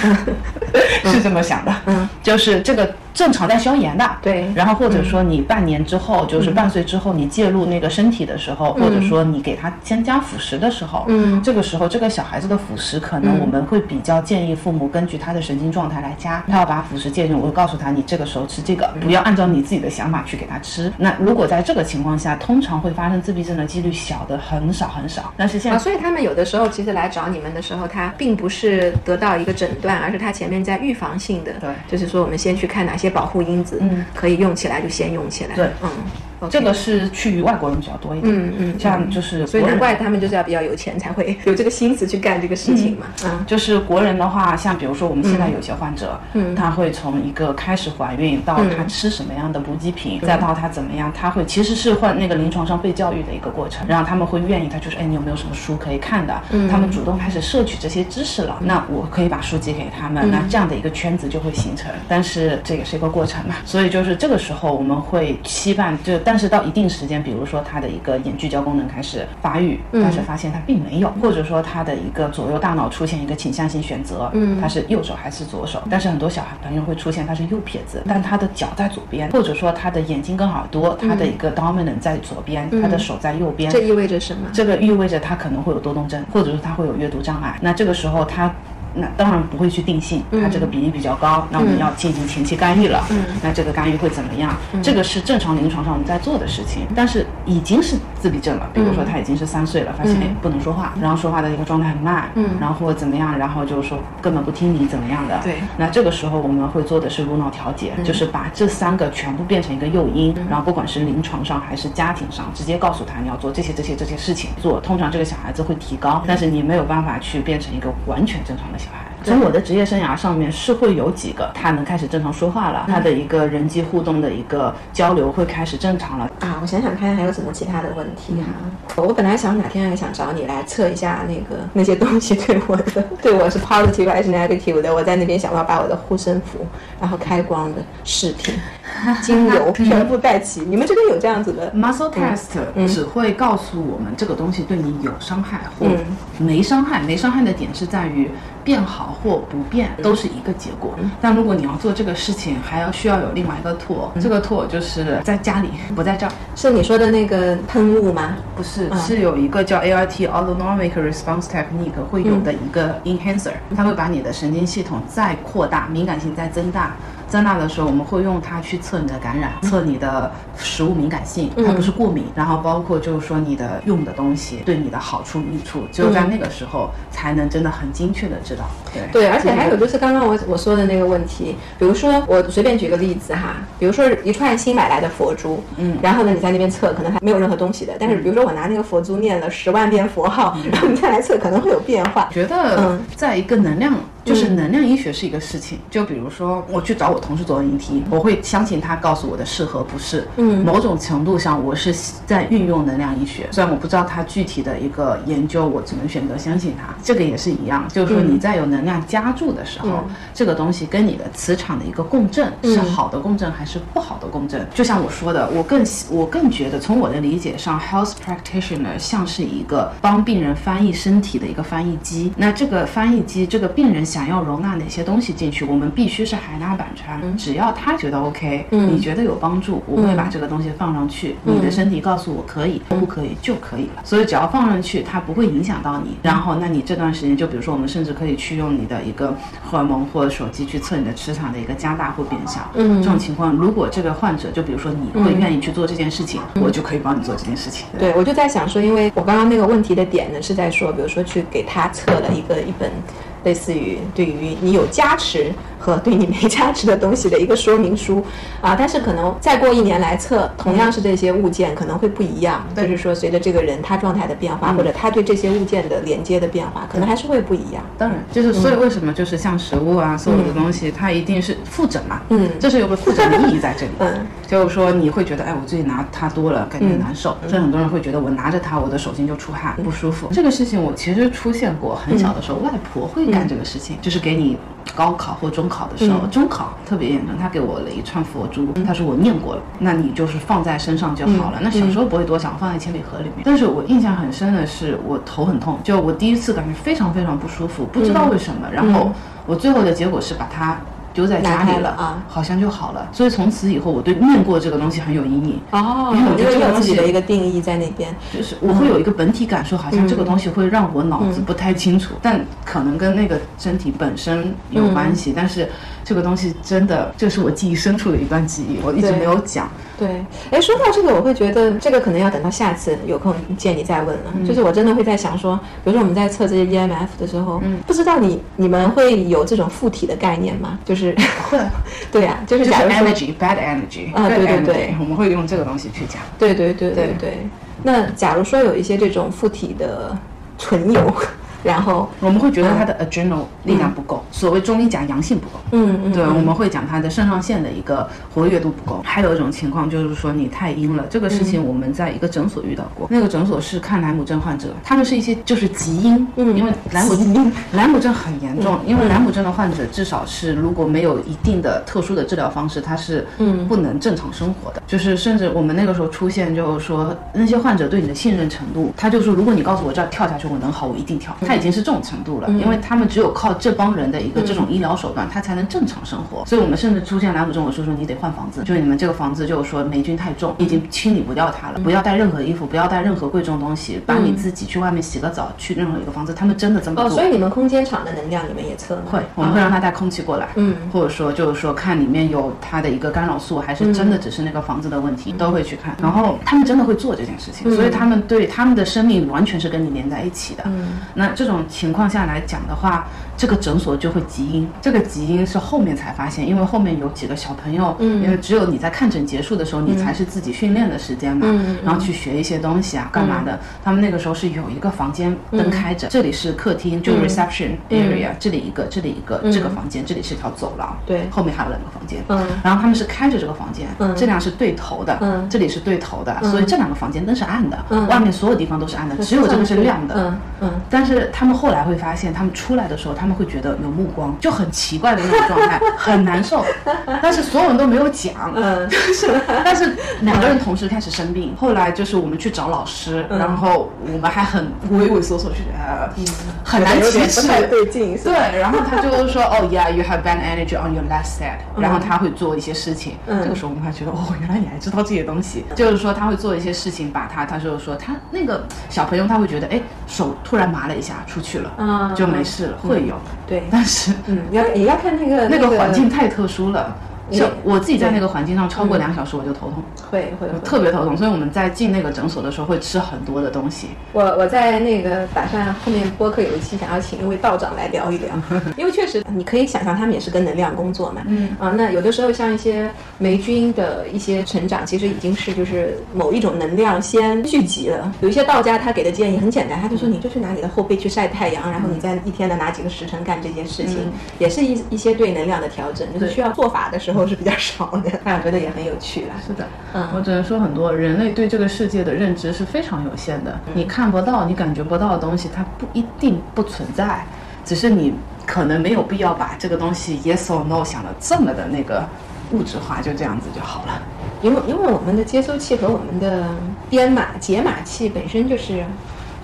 *laughs* 是这么想的，嗯，就是这个正常在消炎的，对。然后或者说你半年之后，就是半岁之后，你介入那个身体的时候，或者说你给他先加辅食的时候，嗯，这个时候这个小孩子的辅食，可能我们会比较建议父母根据他的神经状态来加。他要把辅食介入，我会告诉他，你这个时候吃这个，不要按照你自己的想法去给他吃。那如果在这个情况下，通常会发生自闭症的几率小的很少很少。但是现啊，在所以他们有的时候其实来找你们的时候，他并不是得到一个诊断，而是他前面在预防性的，对。就是说我们先去看哪些保护因子，嗯。可以用起来就先用起来，对。嗯这个是去于外国人比较多一点，嗯嗯像就是所以难怪他们就是要比较有钱才会有这个心思去干这个事情嘛，嗯就是国人的话，像比如说我们现在有些患者，嗯。他会从一个开始怀孕到他吃什么样的补给品，再到他怎么样，他会其实是换那个临床上被教育的一个过程，然后他们会愿意，他就是哎，你有没有什么书可以看的？他们主动开始摄取这些知识了，那我可以把书籍给他们，那这样的一个圈子就会形成。但是这也是一个过程嘛，所以就是这个时候我们会期盼，就但是到一定时间，比如说他的一个眼聚焦功能开始发育，但是发现他并没有，或者说他的一个左右大脑出现一个倾向性选择，嗯，他是右手还是左手？但是很多小孩朋友会出现他是右撇子，但他的脚在左边，或者说他的眼睛跟耳朵，他的一个 dominant 在左边，他的手在右边，这意味着什么？这个意味着他可能会有多动症，或者说他会有阅读障碍。那这个时候他。那当然不会去定性，他这个比例比较高，那我们要进行前期干预了。那这个干预会怎么样？这个是正常临床上我们在做的事情，但是已经是自闭症了，比如说他已经是三岁了，发现哎不能说话，然后说话的一个状态很慢，然后或者怎么样，然后就是说根本不听你怎么样的。对。那这个时候我们会做的是颅脑调节，就是把这三个全部变成一个诱因，然后不管是临床上还是家庭上，直接告诉他你要做这些这些这些事情做，通常这个小孩子会提高，但是你没有办法去变成一个完全正常的从我的职业生涯上面是会有几个他能开始正常说话了，他的一个人际互动的一个交流会开始正常了。啊，我想想看还有什么其他的问题哈、我本来想哪天还想找你来测一下那个那些东西对我的 *laughs* 对我是 positive 还是 negative 的。我在那边想要把我的护身符，然后开光的饰品、*laughs* 精油全部带齐。你们这边有这样子的？Muscle test 只会告诉我们这个东西对你有伤害或没伤害。没伤害的点是在于变好或不变都是一个结果。但如果你要做这个事情，还要需要有另外一个 tool，这个 tool 就是在家里，不在这儿。是你说的那个喷雾吗？不是，是有一个叫 ART Autonomic Response Technique 会有的一个 enhancer，、它会把你的神经系统再扩大，敏感性再增大。增大的时候，我们会用它去测你的感染，测你的食物敏感性，它不是过敏，然后包括就是说你的用的东西对你的好处益处，只有在那个时候才能真的很精确的知道。对。对，而且还有就是刚刚我我说的那个问题，比如说我随便举个例子哈，比如说一串新买来的佛珠，嗯，然后呢你在那边测，可能还没有任何东西的，但是比如说我拿那个佛珠念了十万遍佛号，然后你再来测，可能会有变化。觉得在一个能量，就是能量医学是一个事情。就比如说我去找我同事做引题，我会相信他告诉我的是和不是。嗯，某种程度上我是在运用能量医学，虽然我不知道他具体的一个研究，我只能选择相信他。这个也是一样，就是说你在有能量加注的时候，这个东西跟你的磁场的一个共振是好的共振还是不好的共振？就像我说的，我更我更觉得从我的理解上，health practitioner 像是一个帮病人翻译身体的一个翻译机。那这个翻译机，这个病人想要容纳哪些东西进去，我们必须是海纳百川。只要他觉得 OK，你觉得有帮助，我会把这个东西放上去。你的身体告诉我可以，不可以就可以了。所以只要放上去，它不会影响到你。然后，那你这段时间，就比如说，我们甚至可以去用你的一个荷尔蒙或者手机去测你的磁场的一个加大或变小。嗯，这种情况，如果这个患者，就比如说你会愿意去做这件事情，我就可以帮你做这件事情。对，我就在想说，因为我刚刚那个问题的点呢，是在说，比如说去给他测了一个一本类似于对于你有加持和对你没加持的东西的一个说明书。啊。但是可能再过一年来测，同样是这些物件可能会不一样，就是说随着这个人他状态的变化，或者他对这些物件的连接的变化，可能还是会不一样。当然，就是所以为什么就是像食物啊，所有的东西它一定是复诊嘛，嗯，这是有个复诊的意义在这里，嗯，就是说你会觉得，哎，我最近拿它多了，感觉很难受，所以很多人会觉得我拿着它，我的手心就出汗，不舒服。这个事情我其实出现过，很小的时候，外婆会干这个事情，就是给你高考或中考的时候，中考特别严重，她给我了一串佛珠，她说我念过了，那你就是放在身上就好了。那小时候不会多想，放在铅笔盒里面。但是我印象很深的是，我头很痛，就我第一次感觉非常非常不舒服，不知道为什么，然后我最后的结果是把它。丢在家里了啊，好像就好了。所以从此以后，我对念过这个东西很有阴影。哦，因为我觉得这个东西的一个定义在那边，就是我会有一个本体感受，好像这个东西会让我脑子不太清楚，但可能跟那个身体本身有关系。但是这个东西真的，这是我记忆深处的一段记忆，我一直没有讲。对，哎，说到这个，我会觉得这个可能要等到下次有空见你再问了。就是我真的会在想说，比如说我们在测这些 EMF 的时候，不知道你你们会有这种附体的概念吗？就是会，*laughs* 对呀，就是假如 energy bad energy 啊，对对对，我们会用这个东西去讲。对对对对对。那假如说有一些这种附体的存有。然后我们会觉得他的 adrenal 力量不够，所谓中医讲阳性不够。嗯嗯，对，我们会讲他的肾上腺的一个活跃度不够。还有一种情况就是说你太阴了，这个事情我们在一个诊所遇到过。那个诊所是看莱姆症患者，他们是一些就是极阴，嗯，因为莱姆莱姆症很严重，因为莱姆症的患者至少是如果没有一定的特殊的治疗方式，他是嗯不能正常生活的。就是甚至我们那个时候出现就是说那些患者对你的信任程度，他就说如果你告诉我这儿跳下去我能好，我一定跳。他已经是这种程度了，因为他们只有靠这帮人的一个这种医疗手段，他才能正常生活。所以，我们甚至出现莱姆症，我说说你得换房子，就是你们这个房子就是说霉菌太重，已经清理不掉它了。不要带任何衣服，不要带任何贵重东西，把你自己去外面洗个澡，去任何一个房子，他们真的这么做。哦，所以你们空间场的能量你们也测吗？会，我们会让他带空气过来，嗯，或者说就是说看里面有他的一个干扰素，还是真的只是那个房子的问题，都会去看。然后他们真的会做这件事情，所以他们对他们的生命完全是跟你连在一起的。嗯，那这种情况下来讲。的话，这个诊所就会集阴。这个集阴是后面才发现，因为后面有几个小朋友，嗯，因为只有你在看诊结束的时候，你才是自己训练的时间嘛，嗯，然后去学一些东西啊，干嘛的？他们那个时候是有一个房间灯开着，这里是客厅，就 reception area，这里一个，这里一个，这个房间，这里是条走廊，对，后面还有两个房间，嗯，然后他们是开着这个房间，嗯，这俩是对头的，嗯，这里是对头的，所以这两个房间灯是暗的，嗯，外面所有地方都是暗的，只有这个是亮的，嗯嗯，但是他们后来会发现，他们出来的时候，他们会觉得有目光，就很奇怪的那种状态，*laughs* 很难受。*laughs* 但是所有人都没有讲，嗯，是，但是两个人同时开始生病。后来就是我们去找老师，然后我们还很畏畏缩缩，去，呃、嗯很难启齿，不太对劲。对，然后他就说，*laughs* 哦，Yeah，you have bad energy on your left side。然后他会做一些事情。这个时候我们还觉得，哦，原来你还知道这些东西。就是说他会做一些事情，把他，他就是说他那个小朋友他会觉得，哎，手突然麻了一下，出去了，嗯，就没事了，会有。对，但是，嗯，要也要看那个那个环境太特殊了。就我自己在那个环境上超过两小时，我就头痛，会会特别头痛。所以我们在进那个诊所的时候会吃很多的东西。我我在那个打算后面播客有一期想要请一位道长来聊一聊，*laughs* 因为确实你可以想象他们也是跟能量工作嘛。嗯啊，那有的时候像一些霉菌的一些成长，其实已经是就是某一种能量先聚集了。有一些道家他给的建议很简单，他就说你就去拿你的后背去晒太阳，然后你在一天的哪几个时辰干这件事情，也是一一些对能量的调整，就是需要做法的时候。是比较少的，但我觉得也很有趣啦。是的，嗯，我只能说，很多人类对这个世界的认知是非常有限的。你看不到、你感觉不到的东西，它不一定不存在，只是你可能没有必要把这个东西 yes or no 想的这么的那个物质化，就这样子就好了。因为因为我们的接收器和我们的编码解码器本身就是。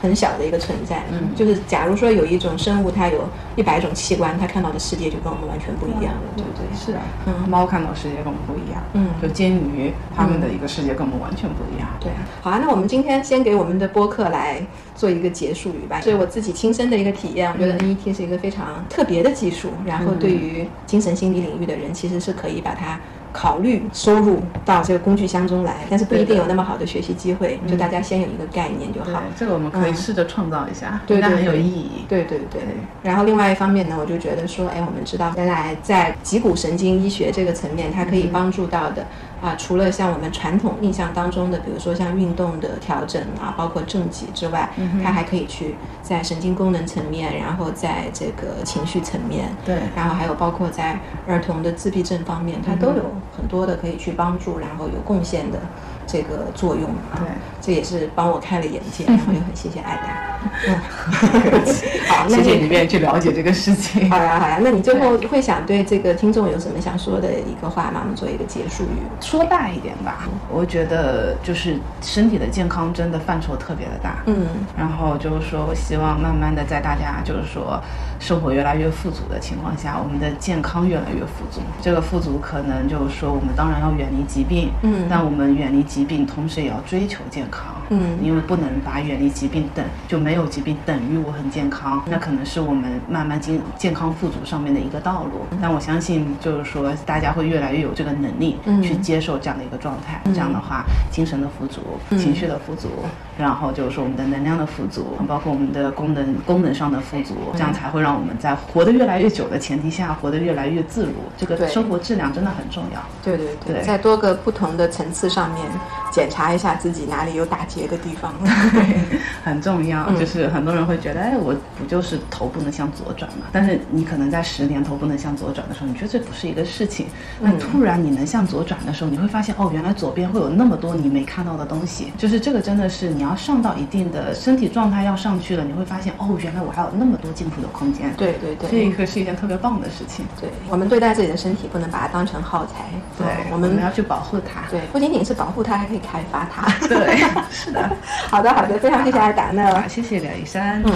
很小的一个存在，嗯，就是假如说有一种生物，它有一百种器官，它看到的世界就跟我们完全不一样了，对不对？是啊，嗯，猫看到世界跟我们不一样，嗯，就鲸鱼它们的一个世界跟我们完全不一样，对啊。好啊，那我们今天先给我们的播客来做一个结束语吧。所以我自己亲身的一个体验，我觉得 NET 是一个非常特别的技术，然后对于精神心理领域的人，其实是可以把它。考虑收入到这个工具箱中来，但是不一定有那么好的学习机会，就大家先有一个概念就好。这个我们可以试着创造一下，对，很有意义。对对对。然后另外一方面呢，我就觉得说，哎，我们知道原来在脊骨神经医学这个层面，它可以帮助到的。啊，除了像我们传统印象当中的，比如说像运动的调整啊，包括正极之外，它还可以去在神经功能层面，然后在这个情绪层面，对，然后还有包括在儿童的自闭症方面，它都有很多的可以去帮助，然后有贡献的。这个作用啊，对，这也是帮我开了眼界，然后也很谢谢艾达。嗯，*laughs* 好，谢谢你愿意去了解这个事情。好呀，好呀，那你最后会想对这个听众有什么想说的一个话吗？我们做一个结束语，说大一点吧。我觉得就是身体的健康真的范畴特别的大。嗯，然后就是说我希望慢慢的在大家就是说生活越来越富足的情况下，我们的健康越来越富足。这个富足可能就是说我们当然要远离疾病，嗯，但我们远离疾病，同时也要追求健康，嗯，因为不能把远离疾病等就没有疾病等于我很健康，那可能是我们慢慢健健康富足上面的一个道路。但我相信，就是说大家会越来越有这个能力去接受这样的一个状态。这样的话，精神的富足，情绪的富足，然后就是说我们的能量的富足，包括我们的功能功能上的富足，这样才会让我们在活得越来越久的前提下，活得越来越自如。这个生活质量真的很重要。对对对，在多个不同的层次上面。检查一下自己哪里有打结的地方，*laughs* 对，很重要。就是很多人会觉得，哎，我不就是头不能向左转嘛？但是你可能在十年头不能向左转的时候，你觉得这不是一个事情。那突然你能向左转的时候，你会发现，哦，原来左边会有那么多你没看到的东西。就是这个真的是你要上到一定的身体状态要上去了，你会发现，哦，原来我还有那么多进步的空间。对对对，这一个是一件特别棒的事情。对我们对待自己的身体，不能把它当成耗材。对，我们要去保护它。对，不仅仅是保护它，还可以开发它。对，是的。*laughs* 好的，好的，非常谢谢阿达呢。谢谢梁医生。嗯，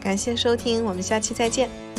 感谢收听，我们下期再见。